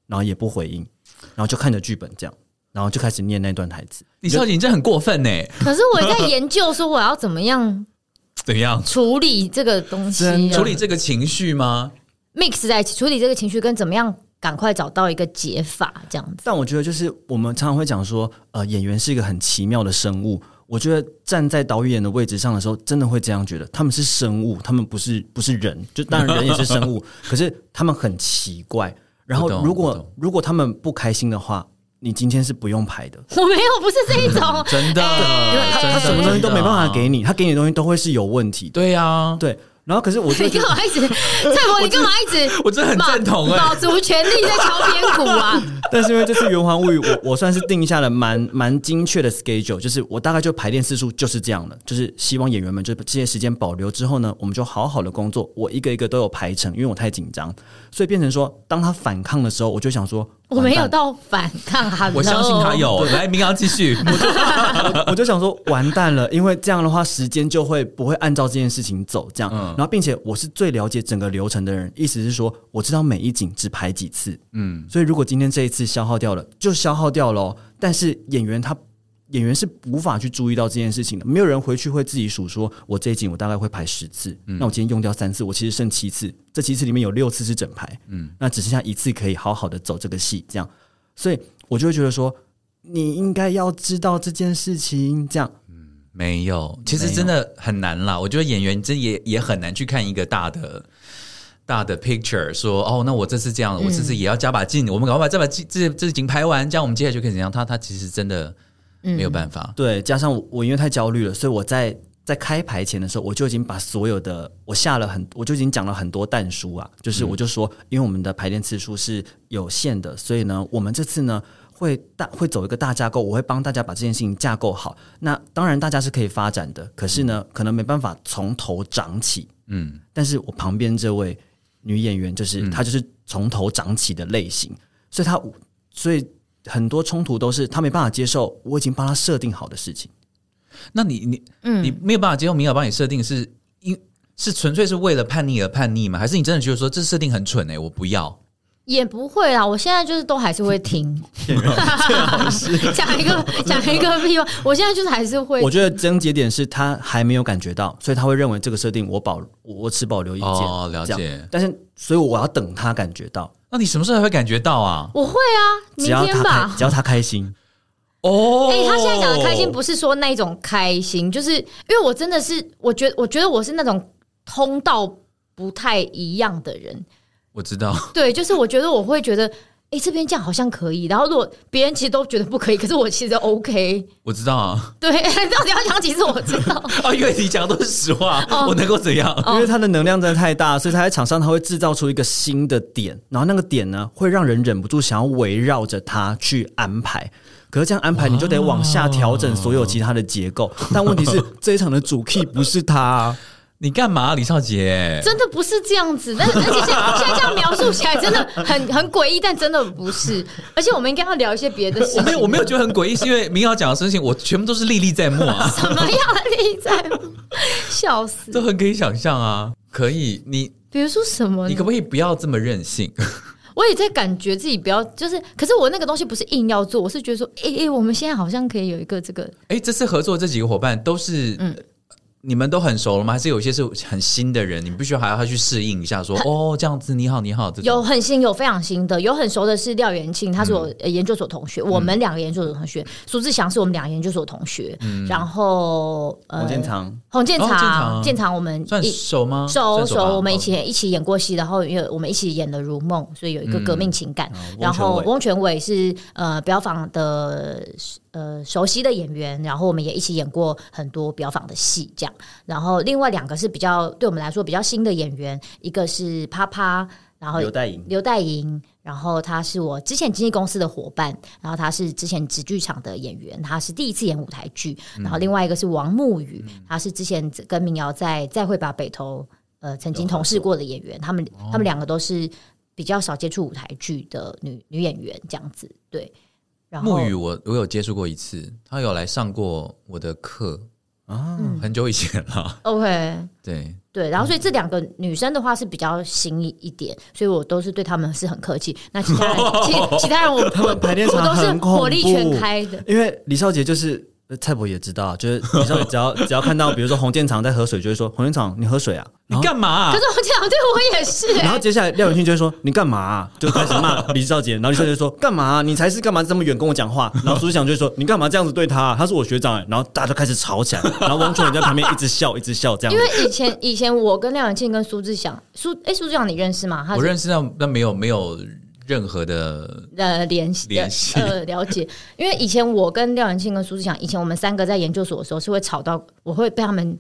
然后也不回应，然后就看着剧本这样，然后就开始念那段台词。李少杰，你这很过分呢，可是我也在研究说我要怎么样 怎样处理这个东西、处理这个情绪吗？Mix 在一起，处理这个情绪跟怎么样赶快找到一个解法，这样子。但我觉得就是我们常常会讲说，呃，演员是一个很奇妙的生物。我觉得站在导演的位置上的时候，真的会这样觉得，他们是生物，他们不是不是人。就当然人也是生物，可是他们很奇怪。然后如果如果他们不开心的话，你今天是不用排的，我没有，不是这一种。真的，因为他他什么东西都没办法给你。你，他给你的东西都会是有问题的。对呀，对，然后可是我就你干嘛一直蔡博？你干嘛一直？我真的很赞同哎卯足全力在敲边鼓啊！但是因为这次圆环物语，我我算是定下了蛮蛮精确的 schedule，就是我大概就排练次数就是这样的，就是希望演员们就这些时间保留之后呢，我们就好好的工作，我一个一个都有排成，因为我太紧张，所以变成说，当他反抗的时候，我就想说，我没有，到反抗他，我相信他有。来，明阳继续。我就想说完蛋了，因为这样的话时间就会不会按照这件事情走，这样，嗯然后并且我是最了解整个流程的人，意思是说我知道每一景只排几次，嗯，所以如果今天这一次消耗掉了，就消耗掉了。哦。但是演员他演员是无法去注意到这件事情的，没有人回去会自己数说，我这一景我大概会排十次，那我今天用掉三次，我其实剩七次，这七次里面有六次是整排，嗯，那只剩下一次可以好好的走这个戏，这样，所以我就会觉得说，你应该要知道这件事情，这样。没有，其实真的很难啦。我觉得演员真也也很难去看一个大的大的 picture，说哦，那我这次这样，我这次也要加把劲，我们赶快把这把劲这这景拍完，这样我们接下来就可以怎样？他他其实真的没有办法。对，加上我我因为太焦虑了，所以我在在开排前的时候，我就已经把所有的我下了很，我就已经讲了很多弹书啊，就是我就说，因为我们的排练次数是有限的，所以呢，我们这次呢会大会走一个大架构，我会帮大家把这件事情架构好。那当然大家是可以发展的，可是呢，可能没办法从头长起。嗯，但是我旁边这位女演员，就是、她就是从头长起的类型，所以她所以很多冲突都是她没办法接受我已经帮她设定好的事情。那你你你没有办法接受明尔帮你设定是因是纯粹是为了叛逆而叛逆吗？还是你真的觉得说这设定很蠢哎、我不要？也不会啦，我现在就是都还是会听，讲一个讲一个屁话，我现在就是还是会。我觉得症结点是他还没有感觉到，所以他会认为这个设定我保我我持保留意见。哦了解。但是所以我要等他感觉到，那你什么时候才会感觉到啊？我会啊，明只要她天吧开，。只要他开心，哦，哎、他现在讲的开心不是说那种开心，就是因为我真的是，我觉得我觉得我是那种通道不太一样的人，我知道，对，就是我觉得我会觉得，哎、这边这样好像可以，然后如果别人其实都觉得不可以，可是我其实 OK，我知道啊。对，到底要讲几次我知道，啊，因为你讲的都是实话，哦我能够怎样？因为他的能量真的太大，所以他在场上他会制造出一个新的点，然后那个点呢会让人忍不住想要围绕着他去安排。可是这样安排，你就得往下调整所有其他的结构。但问题是，这一场的主 key 不是他、啊，你干嘛，李少杰？真的不是这样子，但是而且现在现在这样描述起来真的很很诡异，但真的不是，而且我们应该要聊一些别的事情，我没有，我没有觉得很诡异，是因为明瑶讲的事情，我全部都是历历在目啊，什么样的例在，笑死，都很可以想象啊。可以，你比如说什么？你可不可以不要这么任性？我也在感觉自己不要，就是，可是我那个东西不是硬要做，我是觉得说，诶、诶、我们现在好像可以有一个这个，哎，这次合作这几个伙伴都是，嗯你们都很熟了吗？还是有些是很新的人，你们必须还要他去适应一下说哦，这样子你好，你好，有很新，有非常新的，有很熟的是廖元庆，他是我研究所同学，我们两个研究所同学，苏志祥是我们两个研究所同学，然后呃洪建长洪建长，建长我们算熟吗？熟熟，我们一哦起一起演过戏，然后因为我们一起演了《如梦》，所以有一个革命情感。嗯然后翁翁全伟是呃表坊的呃熟悉的演员，然后我们也一起演过很多表坊的戏，这样。然后另外两个是比较对我们来说比较新的演员，一个是啪啪，然后刘代莹刘代莹，然后他是我之前经纪公司的伙伴，然后他是之前直剧场的演员，他是第一次演舞台剧。然后另外一个是王沐雨，他是之前跟民谣在再会把北投呃曾经同事过的演员，他们他们两个都是比较少接触舞台剧的女女演员，这样子对。然后沐雨我我有接触过一次，他有来上过我的课啊，很久以前了。OK，对，对，然后所以这两个女生的话是比较新一一点，所以我都是对他们是很客气。那其他人，其 其他人我他们排练场我都是很恐火力全开的。因为李少杰就是呃蔡伯也知道，就是李少杰只要只要看到，比如说洪建长在喝水，就会说洪建长你喝水啊，你干嘛啊、可是洪建长对我也是、然后欸，接下来廖永庆就会说你干嘛啊、就开始骂李少杰，然后李少杰就说干嘛啊、你才是干嘛这么远跟我讲话，然后苏志祥就会说你干嘛这样子对他啊、他是我学长、欸，然后大家就开始吵起来，然后王楚文在旁边一直笑一直笑这样因。为以前以前我跟廖永庆跟苏志祥，苏哎、苏志祥你认识吗？他我认识但但没有没有任何的呃联系联系。呃了解，因为以前我跟廖元庆跟苏志祥，以前我们三个在研究所的时候是会吵到，我会被他们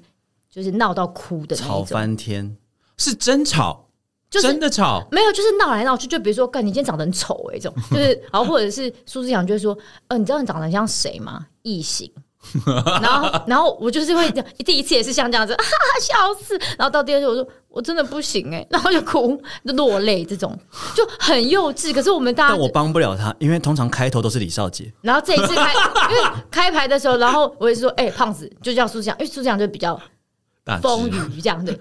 就是闹到哭的那吵种，翻天，是真吵，就是真的吵，没有，就是闹来闹去，就比如说，干你今天长得很丑哎、欸，这种。就是，然后或者是苏志祥就会说，呃，你知道你长得很像谁吗？异形。然后，然后我就是会第一次也是像这样子，哈哈笑死。然后到第二次，我说我真的不行哎、然后就哭，就落泪，这种就很幼稚。可是我们大家但我帮不了他，因为通常开头都是李少杰，然后这一次开，因为开牌的时候，然后我也是说，哎、胖子就叫苏志祥，因为苏志祥就比较风雨这样对。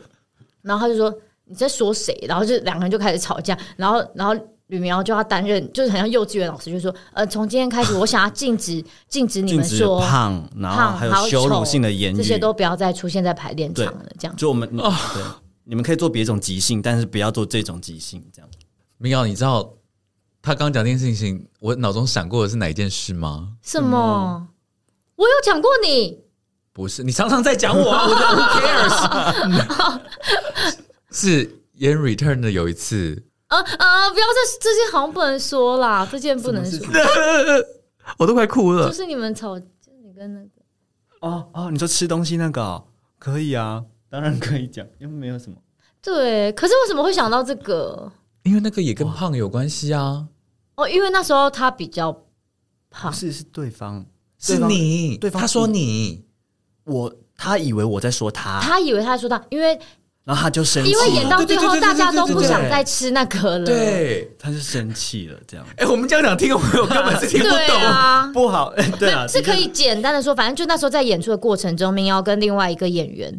然后他就说你在说谁？然后就两个人就开始吵架，然后然后吕明瑶就要担任，就是很像幼稚园老师，就说呃，从今天开始，我想要禁止 禁止你们说胖，然后胖还有羞辱性的言语，这些都不要再出现在排练场了，这样。就我们 对，你们可以做别种即兴，但是不要做这种即兴，这样。明瑶，你知道他刚讲这件事情，我脑中闪过的是哪一件事吗？什么？我有讲过你，不是，你常常在讲我啊，我的 cares？是《演 Return》的有一次，啊啊！不要这这件好像不能说啦，这件不能说，我都快哭了。就是你们吵，就是你跟那个。哦哦，你说吃东西那个、哦、可以啊，当然可以讲，因为没有什么。对，可是为什么会想到这个？因为那个也跟胖有关系啊，哦，因为那时候他比较胖不，是是对方，是你，对方他说你，我他以为我在说他，他以为他在说他，因为然后他就生气，因为演到最后，大家都不想再吃那个了。对，他就生气了，这样哎，我们这样讲，听众朋友根本是听不对懂。啊，不好。对啊，是可以简单的说，反正就那时候在演出的过程中，民谣跟另外一个演员，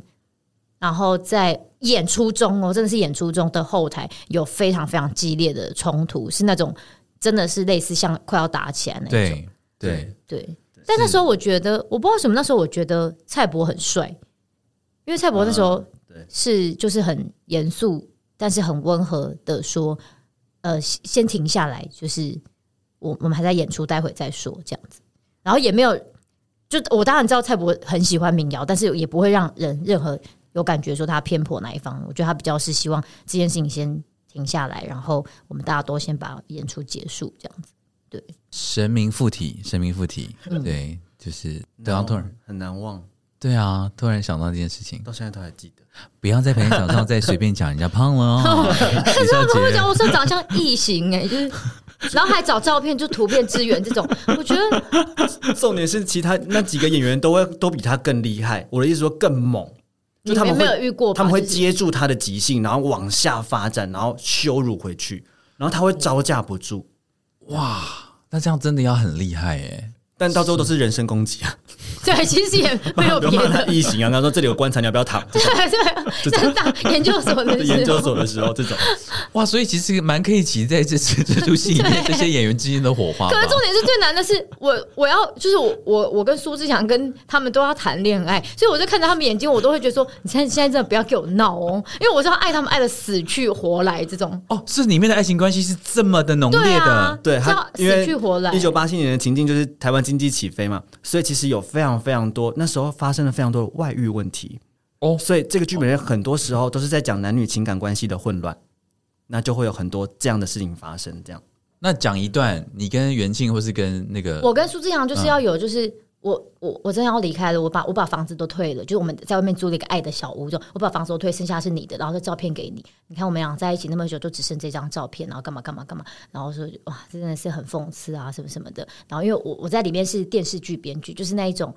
然后在演出中哦，真的是演出中的后台有非常非常激烈的冲突，是那种真的是类似像快要打起来那种。对对，对，但那时候我觉得，我不知道为什么，那时候我觉得蔡博很帅，因为蔡博那时候对是就是很严肃，但是很温和的说，呃，先先停下来，就是我我们还在演出，待会再说这样子，然后也没有，就我当然知道蔡博很喜欢民谣，但是也不会让人任何有感觉说他偏颇哪一方，我觉得他比较是希望这件事情先停下来，然后我们大家都先把演出结束这样子。对。神明附体，神明附体，嗯。对，就是对啊，突然，很难忘，对啊，突然想到这件事情，到现在都还记得。不要在排练场上再随便讲人家胖了哦。李小他们会讲我说长得像异形哎、就是，然后还找照片就图片资源这种，我觉得 重点是其他那几个演员都会都比他更厉害，我的意思说更猛，就他们没有遇过，他们会接住他的即兴，然后往下发展，然后羞辱回去，然后他会招架不住，哇那这样真的要很厉害哎。但到最后都是人身攻击啊，对，其实也 没有别的，异形啊，然后说这里有棺材，你要不要躺？这种对对，在大研究所的时候研究所的时候，这种哇，所以其实蛮可以期待这次这出戏里面这些演员之间的火花吧。可是重点是最难的是，我我要就是我我我跟苏志祥跟他们都要谈恋爱，所以我就看着他们眼睛，我都会觉得说，你现在现在真的不要给我闹哦，因为我是要爱他们爱的死去活来这种。哦，是里面的爱情关系是这么的浓烈对啊的，，对他死去活来。一九八七年的情境就是台湾经济起飞嘛，所以其实有非常非常多，那时候发生了非常多的外遇问题哦所以这个剧本很多时候都是在讲男女情感关系的混乱，那就会有很多这样的事情发生。这样，那讲一段，你跟袁静或是跟那个我跟苏志阳就是要有，就是、我我我真的要离开了，我把我把房子都退了，就是我们在外面租了一个爱的小屋，就我把房子都退，剩下是你的，然后这照片给你，你看我们俩在一起那么久，就只剩这张照片，然后干嘛干嘛干嘛，然后说哇，这真的是很讽刺啊，什么什么的。然后因为我我在里面是电视剧编剧，就是那一种。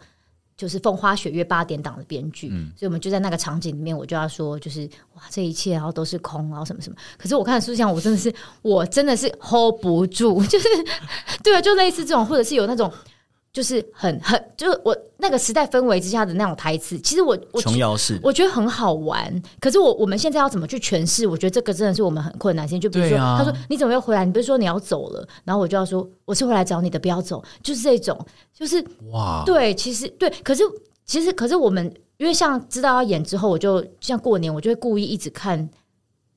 就是风花雪月八点档的编剧，所以我们就在那个场景里面，我就要说，就是哇，这一切然后都是空，然后什么什么。可是我看苏翔，我真的是，我真的是 hold 不住，就是对啊，就类似这种，或者是有那种，就是很很，就是我那个时代氛围之下的那种台词，其实我我琼瑶式我觉得很好玩，可是我我们现在要怎么去诠释？我觉得这个真的是我们很困难先。就比如说，啊他说你怎么又回来？你不是说你要走了？然后我就要说我是回来找你的，不要走。就是这种，就是哇，对，其实对，可是其实可是我们因为像知道要演之后，我就像过年，我就会故意一直看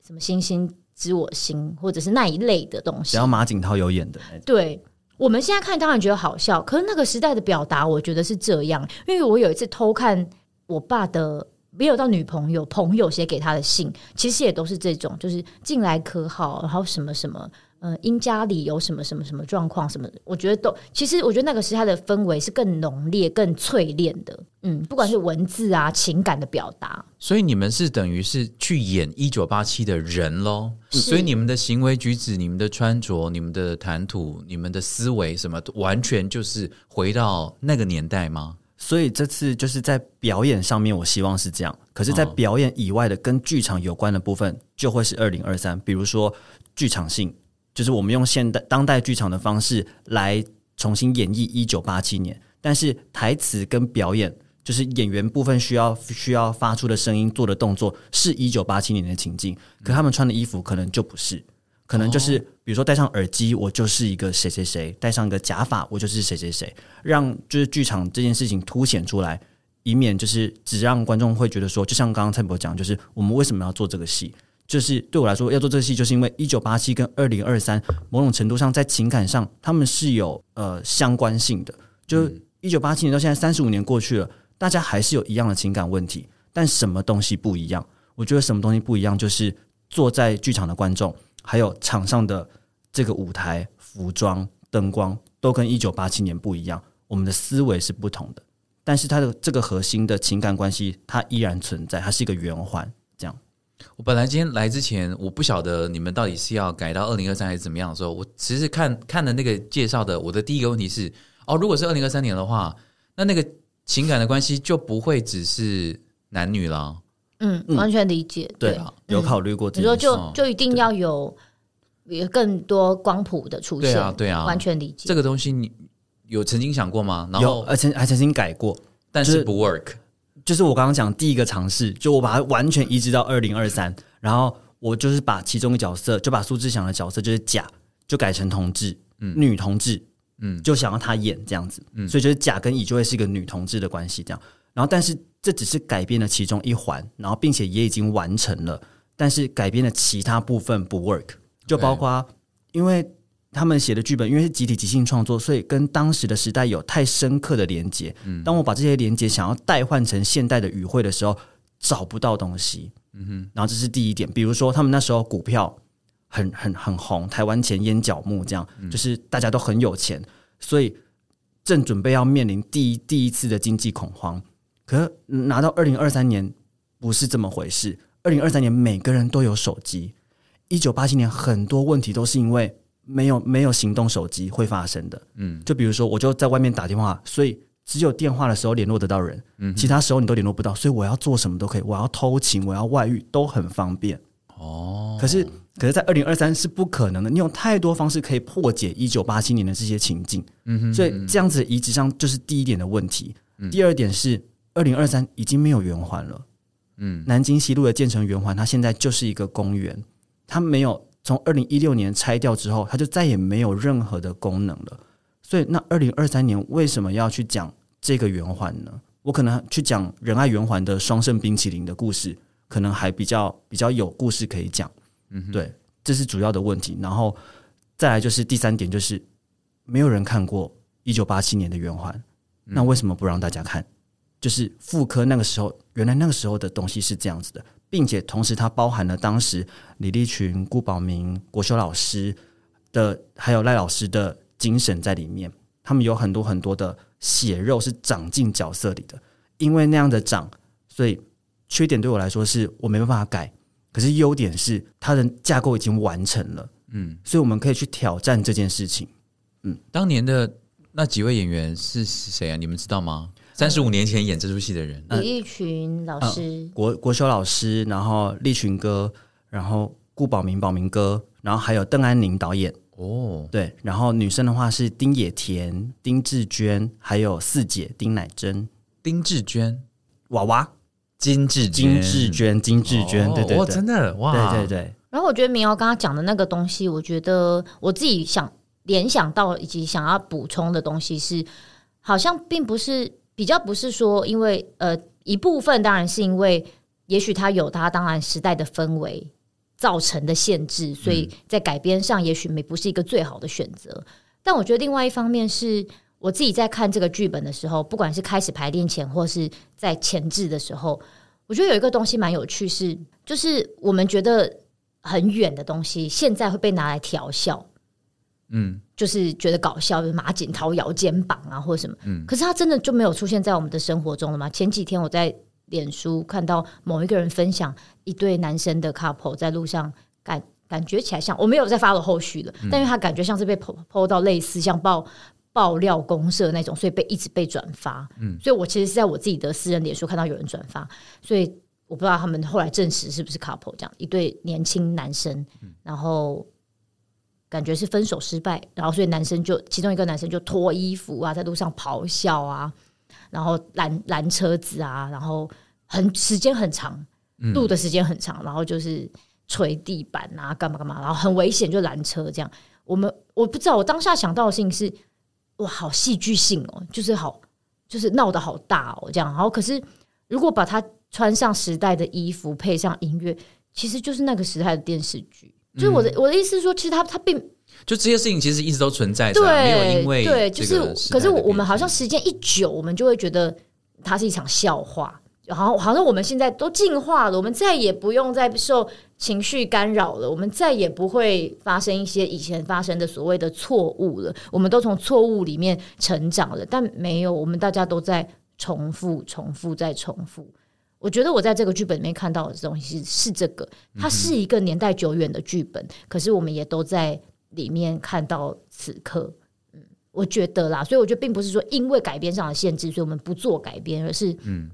什么《星星知我心》或者是那一类的东西只。要马景涛有演的，对，我们现在看当然觉得好笑，可是那个时代的表达，我觉得是这样。因为我有一次偷看我爸的，没有到女朋友朋友写给他的信，其实也都是这种，就是近来可好，然后什么什么。呃，因家里有什么什么什么状况，什么，我觉得都，其实我觉得那个时代的氛围是更浓烈、更淬炼的。嗯，不管是文字啊、情感的表达，所以你们是等于是去演一九八七的人喽，所以你们的行为举止、你们的穿着、你们的谈吐、你们的思维，什么完全就是回到那个年代吗？所以这次就是在表演上面，我希望是这样。可是，在哦表演以外的跟剧场有关的部分，就会是二零二三，比如说剧场性，就是我们用现代当代剧场的方式来重新演绎一九八七年，但是台词跟表演。就是演员部分需要需要发出的声音、做的动作是一九八七年的情境，可他们穿的衣服可能就不是，可能就是比如说戴上耳机，我就是一个谁谁谁；戴上一个假发，我就是谁谁谁。让就是剧场这件事情凸显出来，以免就是只让观众会觉得说，就像刚刚蔡博讲，就是我们为什么要做这个戏？就是对我来说，要做这个戏，就是因为一九八七跟二零二三某种程度上在情感上他们是有呃相关性的。就一九八七年到现在三十五年过去了，大家还是有一样的情感问题，但什么东西不一样？我觉得什么东西不一样，就是坐在剧场的观众，还有场上的这个舞台、服装、灯光，都跟一九八七年不一样。我们的思维是不同的，但是它的这个核心的情感关系，它依然存在，它是一个圆环。我本来今天来之前，我不晓得你们到底是要改到二零二三还是怎么样的时候，我其实看看的那个介绍的，我的第一个问题是，哦，如果是二零二三年的话，那那个情感的关系就不会只是男女了。嗯，完全理解。对对，啊有考虑过这你说就就一定要有有更多光谱的出现，对啊对啊完全理解。这个东西你有曾经想过吗？然有，后而且还曾经改过。但是不 work，就是我刚刚讲第一个尝试，就我把它完全移植到二零二三，然后我就是把其中一个角色，就把苏志祥的角色就是甲，就改成同志，女同志，嗯。就想要他演这样子，嗯。所以就是甲跟乙就会是一个女同志的关系这样。然后，但是这只是改变了其中一环，然后并且也已经完成了，但是改变了其他部分不 work，就包括因为他们写的剧本，因为是集体即兴创作，所以跟当时的时代有太深刻的连接。当我把这些连接想要代换成现代的语汇的时候，找不到东西。嗯哼，然后这是第一点，比如说他们那时候股票很很很红，台湾前烟角木这样，就是大家都很有钱，所以正准备要面临第一第一次的经济恐慌。可是拿到二零二三年不是这么回事，二零二三年每个人都有手机，一九八七年很多问题都是因为没有没有行动手机会发生的。嗯，就比如说，我就在外面打电话，所以只有电话的时候联络得到人，其他时候你都联络不到，所以我要做什么都可以，我要偷情，我要外遇都很方便。哦，可是，可是在二零二三是不可能的，你有太多方式可以破解一九八七年的这些情境，嗯哼，所以这样子移植上就是第一点的问题。第二点是二零二三已经没有圆环了。嗯，南京西路的建成圆环，它现在就是一个公园，它没有从二零一六年拆掉之后，它就再也没有任何的功能了。所以，那二零二三年为什么要去讲这个圆环呢？我可能去讲仁爱圆环的双盛冰淇淋的故事，可能还比较比较有故事可以讲。嗯，对，这是主要的问题。然后再来就是第三点，就是没有人看过一九八七年的圆环，那为什么不让大家看？就是复刻那个时候，原来那个时候的东西是这样子的，并且同时它包含了当时李立群、顾宝明、国修老师的，还有赖老师的精神在里面。他们有很多很多的血肉是长进角色里的，因为那样的长，所以缺点对我来说是我没办法改，可是优点是它的架构已经完成了，嗯，所以我们可以去挑战这件事情。嗯当年的那几位演员是谁啊？你们知道吗？三十五年前演这出戏的人，李立群老师，国国修老师，然后立群哥，然后顾宝明宝明哥，然后还有邓安宁导演，哦，对，然后女生的话是丁野田、丁志娟，还有四姐丁乃真、丁志娟、娃娃、金志金志娟、金志娟，哦对对对，哇真的哇，对对对，然后我觉得明瑶刚刚讲的那个东西，我觉得我自己想联想到以及想要补充的东西是，好像并不是比较不是说，因为呃一部分当然是因为，也许它有它当然时代的氛围造成的限制，所以在改编上也许没不是一个最好的选择。但我觉得另外一方面是我自己在看这个剧本的时候，不管是开始排练前或是在前置的时候，我觉得有一个东西蛮有趣是，就是我们觉得很远的东西，现在会被拿来调笑。嗯，就是觉得搞笑，就是马景涛摇肩膀啊，或者什么。嗯可是他真的就没有出现在我们的生活中了吗？前几天我在脸书看到某一个人分享一对男生的 couple 在路上感感觉起来像，我没有再发了后续了，但因为他感觉像是被 PO PO 到类似像爆。爆料公社那种，所以被一直被转发。嗯，所以我其实是在我自己的私人脸书看到有人转发，所以我不知道他们后来证实是不是 couple 这样一对年轻男生，然后感觉是分手失败，然后所以男生就其中一个男生就脱衣服啊，在路上咆哮啊，然后拦拦车子啊，然后很时间很长，录的时间很长，然后就是捶地板啊，干嘛干嘛，然后很危险就拦车这样。我们我不知道，我当下想到的事情是哇，好戏剧性哦，就是好就是闹得好大哦，这样。然后可是如果把他穿上时代的衣服，配上音乐，其实就是那个时代的电视剧。就是我的、我的意思是说，其实他他并就这些事情其实一直都存在着啊，没有因为对，就是可是我们好像时间一久，我们就会觉得它是一场笑话。然后好像我们现在都进化了，我们再也不用再受情绪干扰了，我们再也不会发生一些以前发生的所谓的错误了。我们都从错误里面成长了，但没有，我们大家都在重复、重复、再重复。我觉得我在这个剧本里面看到的东西是是这个，它是一个年代久远的剧本，可是我们也都在里面看到此刻。嗯，我觉得啦，所以我觉得并不是说因为改编上的限制，所以我们不做改编，而是嗯，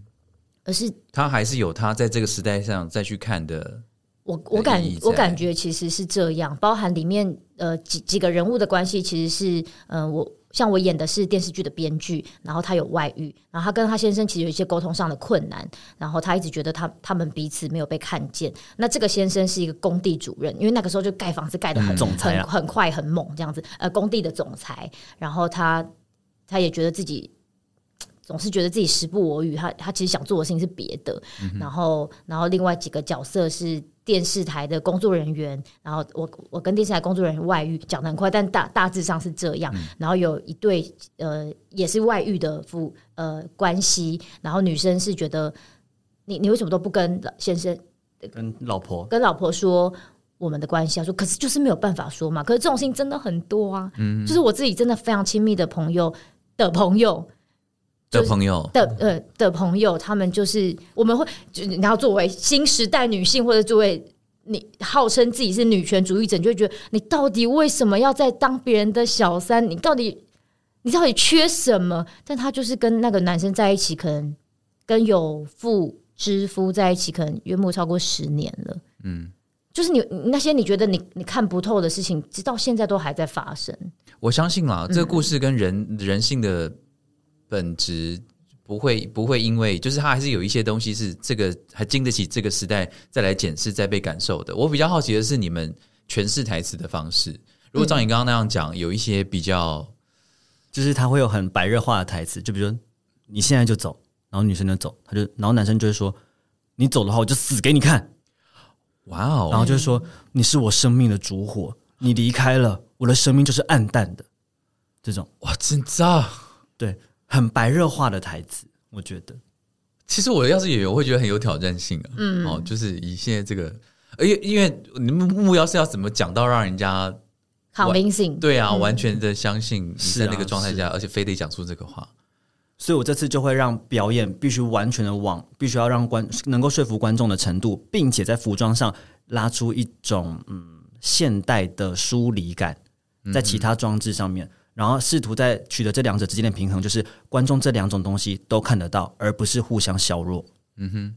而是他还是有他在这个时代上再去看的，我我感我感觉其实是这样，包含里面呃几几个人物的关系，其实是嗯、呃我像我演的是电视剧的编剧，然后他有外遇，然后他跟他先生其实有一些沟通上的困难，然后他一直觉得他他们彼此没有被看见。那这个先生是一个工地主任，因为那个时候就盖房子盖得很、很很快很猛这样子，呃，工地的总裁，然后他他也觉得自己。总是觉得自己时不我与，他他其实想做的事情是别的，然后然后另外几个角色是电视台的工作人员，然后我我跟电视台工作人员外遇，讲的很快，但大大致上是这样。然后有一对呃也是外遇的夫呃关系，然后女生是觉得你你为什么都不跟先生跟老婆跟老婆说我们的关系啊？说可是就是没有办法说嘛。可是这种事情真的很多啊，就是我自己真的非常亲密的朋友的朋友。就是的朋友，的呃的朋友，他们就是我们会，就是然后作为新时代女性，或者作为你号称自己是女权主义者，你就会觉得你到底为什么要在当别人的小三？你到底你到底缺什么？但他就是跟那个男生在一起，可能跟有妇之夫在一起，可能约莫超过十年了。嗯，就是你你那些你觉得你你看不透的事情，直到现在都还在发生。我相信嗯啦，这个故事跟人、人性的本质不会不会因为，就是它还是有一些东西是这个还经得起这个时代再来检视、再被感受的。我比较好奇的是你们诠释台词的方式。如果照你刚刚那样讲，有一些比较就是他会有很白热化的台词，就比如说你现在就走，然后女生就走，他就然后男生就会说你走的话我就死给你看，哇哦，然后就是说你是我生命的烛火，你离开了我的生命就是暗淡的，这种哇，真炸。对很白热化的台词，我觉得。其实我要是演员，我会觉得很有挑战性啊。嗯，哦，就是以现在这个，因为因为你们目标是要怎么讲到让人家 convincing 对啊，完全的相信你在那个状态下，而且非得讲出这个话。所以我这次就会让表演必须完全的往，必须要让观能够说服观众的程度，并且在服装上拉出一种嗯现代的疏离感，在其他装置上面，然后试图在取得这两者之间的平衡，就是观众这两种东西都看得到，而不是互相削弱。嗯哼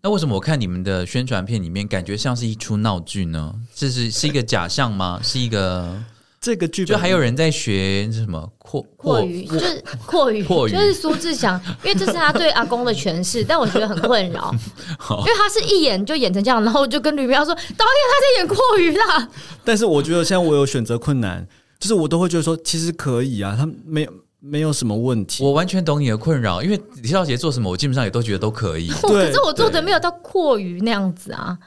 那为什么我看你们的宣传片里面，感觉像是一出闹剧呢？这是是一个假象吗？是一个这个剧本就还有人在学什么扩阔语就是阔语，阔语就是苏志祥，因为这是他对阿公的诠释，但我觉得很困扰，因为他是一演就演成这样，然后我就跟吕彪说，导演他在演阔语啦，但是我觉得现在我有选择困难，就是我都会觉得说，其实可以啊，他没有没有什么问题。我完全懂你的困扰，因为李少杰做什么，我基本上也都觉得都可以。对可是我做的没有到阔于那样子啊，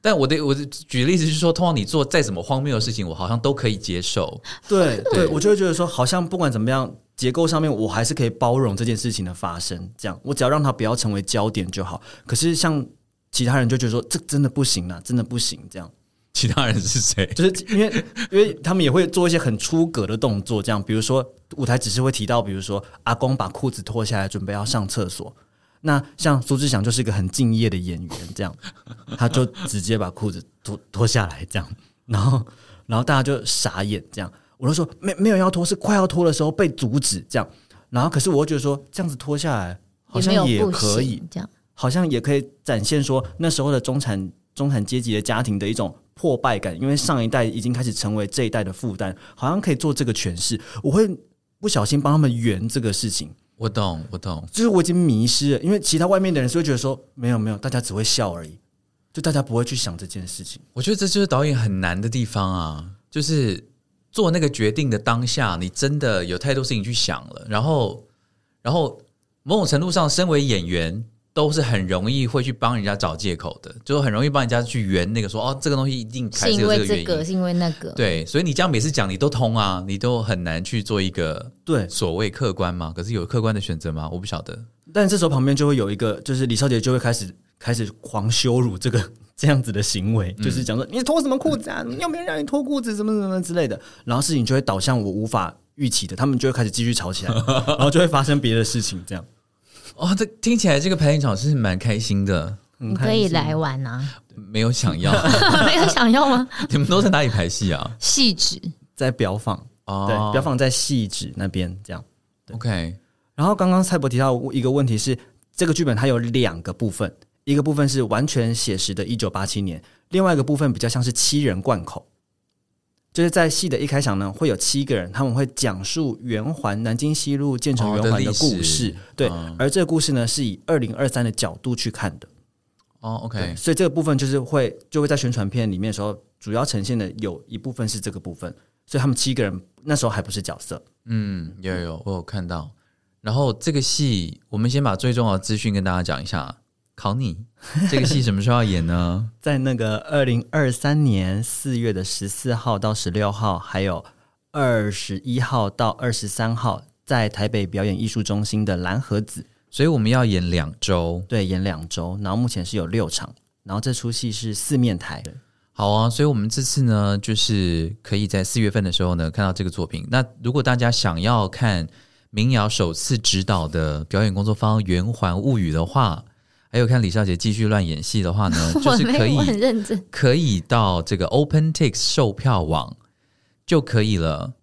但我的我的举例子是说，通常你做再怎么荒谬的事情，我好像都可以接受。对对，我就会觉得说，好像不管怎么样，结构上面我还是可以包容这件事情的发生，这样我只要让它不要成为焦点就好。可是像其他人就觉得说，这真的不行啊，真的不行，这样。其他人是谁？就是因为因为他们也会做一些很出格的动作，这样，比如说舞台只是会提到，比如说阿公把裤子脱下来准备要上厕所，那像苏志祥就是一个很敬业的演员，这样，他就直接把裤子脱脱下来，这样，然后然后大家就傻眼，这样，我就说没没有要脱，是快要脱的时候被阻止，这样，然后可是我觉得说这样子脱下来好像也可以，这样。好像也可以展现说那时候的中产中产阶级的家庭的一种破败感，因为上一代已经开始成为这一代的负担，好像可以做这个诠释。我会不小心帮他们圆这个事情，我懂，我懂。就是我已经迷失了，因为其他外面的人是会觉得说没有没有，大家只会笑而已，就大家不会去想这件事情。我觉得这就是导演很难的地方啊，就是做那个决定的当下，你真的有太多事情去想了，然后，然后某种程度上，身为演员。都是很容易会去帮人家找借口的，就是很容易帮人家去圆那个说哦，这个东西一定还是因有这个原为这个，因。是因为那个。对，所以你这样每次讲你都通啊，你都很难去做一个对，所谓客观嘛。可是有客观的选择吗？我不晓得。但这时候旁边就会有一个，就是李少杰就会开始开始狂羞辱这个 这样子的行为，就是讲说你脱什么裤子啊？又没有让你脱裤子，什么什么之类的。然后事情就会导向我无法预期的，他们就会开始继续吵起来，然后就会发生别的事情，这样。哦，这听起来这个排练场是蛮开心的，你你可以来玩啊！没有想要。没有想要吗？你们都在哪里排戏啊？戏址，在表坊，哦对，表坊在戏址那边这样。OK，然后刚刚蔡博提到一个问题是，这个剧本它有两个部分，一个部分是完全写实的1987年，另外一个部分比较像是七人贯口。就是在戏的一开场呢，会有七个人，他们会讲述圆环南京西路建成圆环的故事。史对，嗯而这个故事呢，是以二零二三的角度去看的。哦，，OK，所以这个部分就是会就会在宣传片里面的时候，主要呈现的有一部分是这个部分。所以他们七个人那时候还不是角色，嗯，有有有，我有看到。然后这个戏，我们先把最重要的资讯跟大家讲一下。考你，这个戏什么时候要演呢？在那个二零二三年四月的十四号到十六号，还有二十一号到二十三号，在台北表演艺术中心的蓝盒子，所以我们要演两周。对，演两周，然后目前是有六场，然后这出戏是四面台，好啊，所以我们这次呢，就是可以在四月份的时候呢看到这个作品。那如果大家想要看民谣首次指导的表演工作坊《圆环物语》的话，还有看李少杰继续乱演戏的话呢，就是可以。可以到这个 OpenTix 售票网就可以了。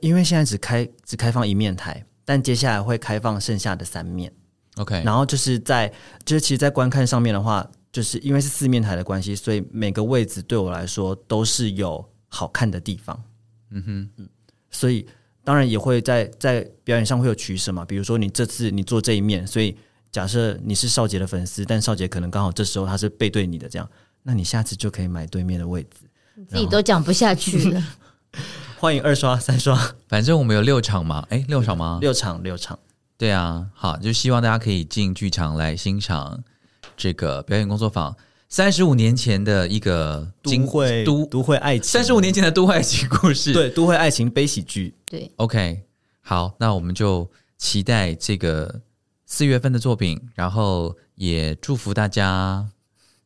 因为现在只开只开放一面台，但接下来会开放剩下的三面。OK，然后就是在就是其实，在观看上面的话，就是因为是四面台的关系，所以每个位置对我来说都是有好看的地方。嗯哼，所以当然也会在在表演上会有取舍嘛。比如说你这次你做这一面，所以假设你是少杰的粉丝，但少杰可能刚好这时候他是背对你的，这样，那你下次就可以买对面的位置。你自己都讲不下去了。欢迎二刷、三刷、反正我们有六场嘛，哎，六场吗？六场、六场。对啊，好，就希望大家可以进剧场来欣赏这个表演工作坊。三十五年前的一个都会都都会爱情，三十五年前的都会爱情故事。对都会爱情悲喜剧，对，，OK，好，那我们就期待这个四月份的作品，然后也祝福大家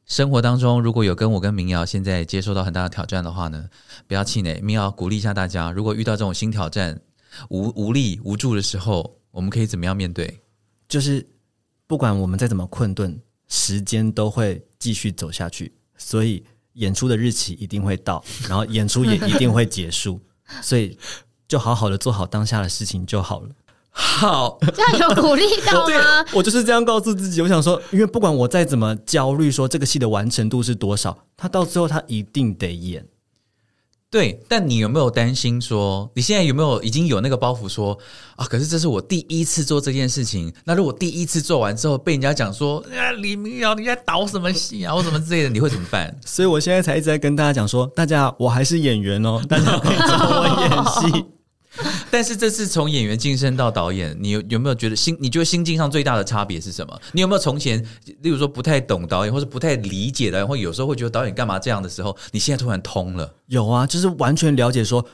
生活当中如果有跟我跟民谣现在接受到很大的挑战的话呢，不要气馁，民谣鼓励一下大家，如果遇到这种新挑战无无力无助的时候，我们可以怎么样面对？就是不管我们再怎么困顿，时间都会继续走下去，所以演出的日期一定会到，然后演出也一定会结束，所以就好好的做好当下的事情就好了。好，这样有鼓励到吗？我就是这样告诉自己，我想说，因为不管我再怎么焦虑，说这个戏的完成度是多少，他到最后他一定得演。对，但你有没有担心说，你现在有没有已经有那个包袱说啊？可是这是我第一次做这件事情，那如果第一次做完之后被人家讲说啊，李明瑶你在导什么戏啊，或什么之类的，你会怎么办？所以我现在才一直在跟大家讲说，大家我还是演员哦，大家可以找我演戏。但是这次从演员晋升到导演，你有有没有觉得心？你觉得心境上最大的差别是什么？你有没有从前，例如说不太懂导演，或者不太理解导演，或有时候会觉得导演干嘛这样的时候，你现在突然通了？有啊，就是完全了解说，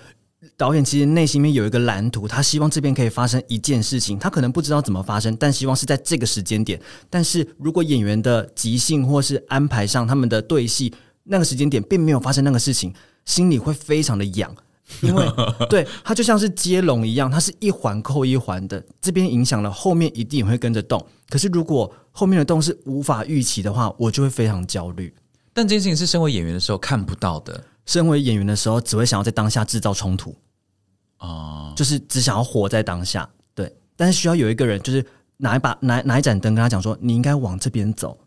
导演其实内心里面有一个蓝图，他希望这边可以发生一件事情，他可能不知道怎么发生，但希望是在这个时间点。但是如果演员的即兴或是安排上，他们的对戏那个时间点并没有发生那个事情，心里会非常的痒。因为对它就像是接龙一样，它是一环扣一环的，这边影响了后面一定也会跟着动。可是如果后面的动是无法预期的话，我就会非常焦虑。但这件事情是身为演员的时候看不到的身为演员的时候，只会想要在当下制造冲突，哦。就是只想要活在当下。对，但是需要有一个人，就是拿一把拿拿一盏灯跟他讲说，你应该往这边走，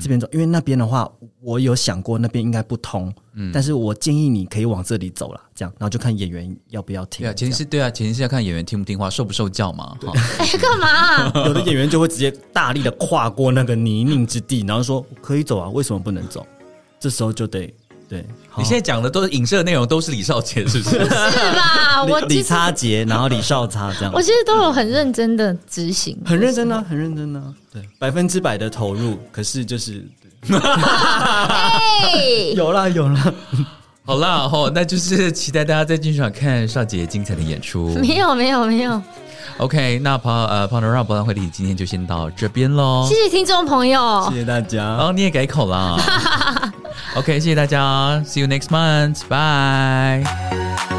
这边走，因为那边的话，我有想过那边应该不通，嗯但是我建议你可以往这里走了，这样，然后就看演员要不要听。对啊，前提是对啊，前提是要看演员听不听话，受不受教嘛。哈，哎，干嘛？有的演员就会直接大力的跨过那个泥泞之地，然后说可以走啊，为什么不能走？这时候就得对，你现在讲的都是影射的内容，都是李少杰，是不是？是吧？我李李其实差杰，然后李少差这样我，其实都有很认真的执行，很认真啊，很认真啊，对，百分之百的投入。可是就是哎，有啦有啦，好啦，吼，那就是期待大家在剧场看少杰精彩的演出。没有没有没有，OK，那庞呃庞德让博览会里今天就先到这边喽谢。谢听众朋友谢。谢大家。哦，你也改口了。OK，谢谢大家，See you next month，拜。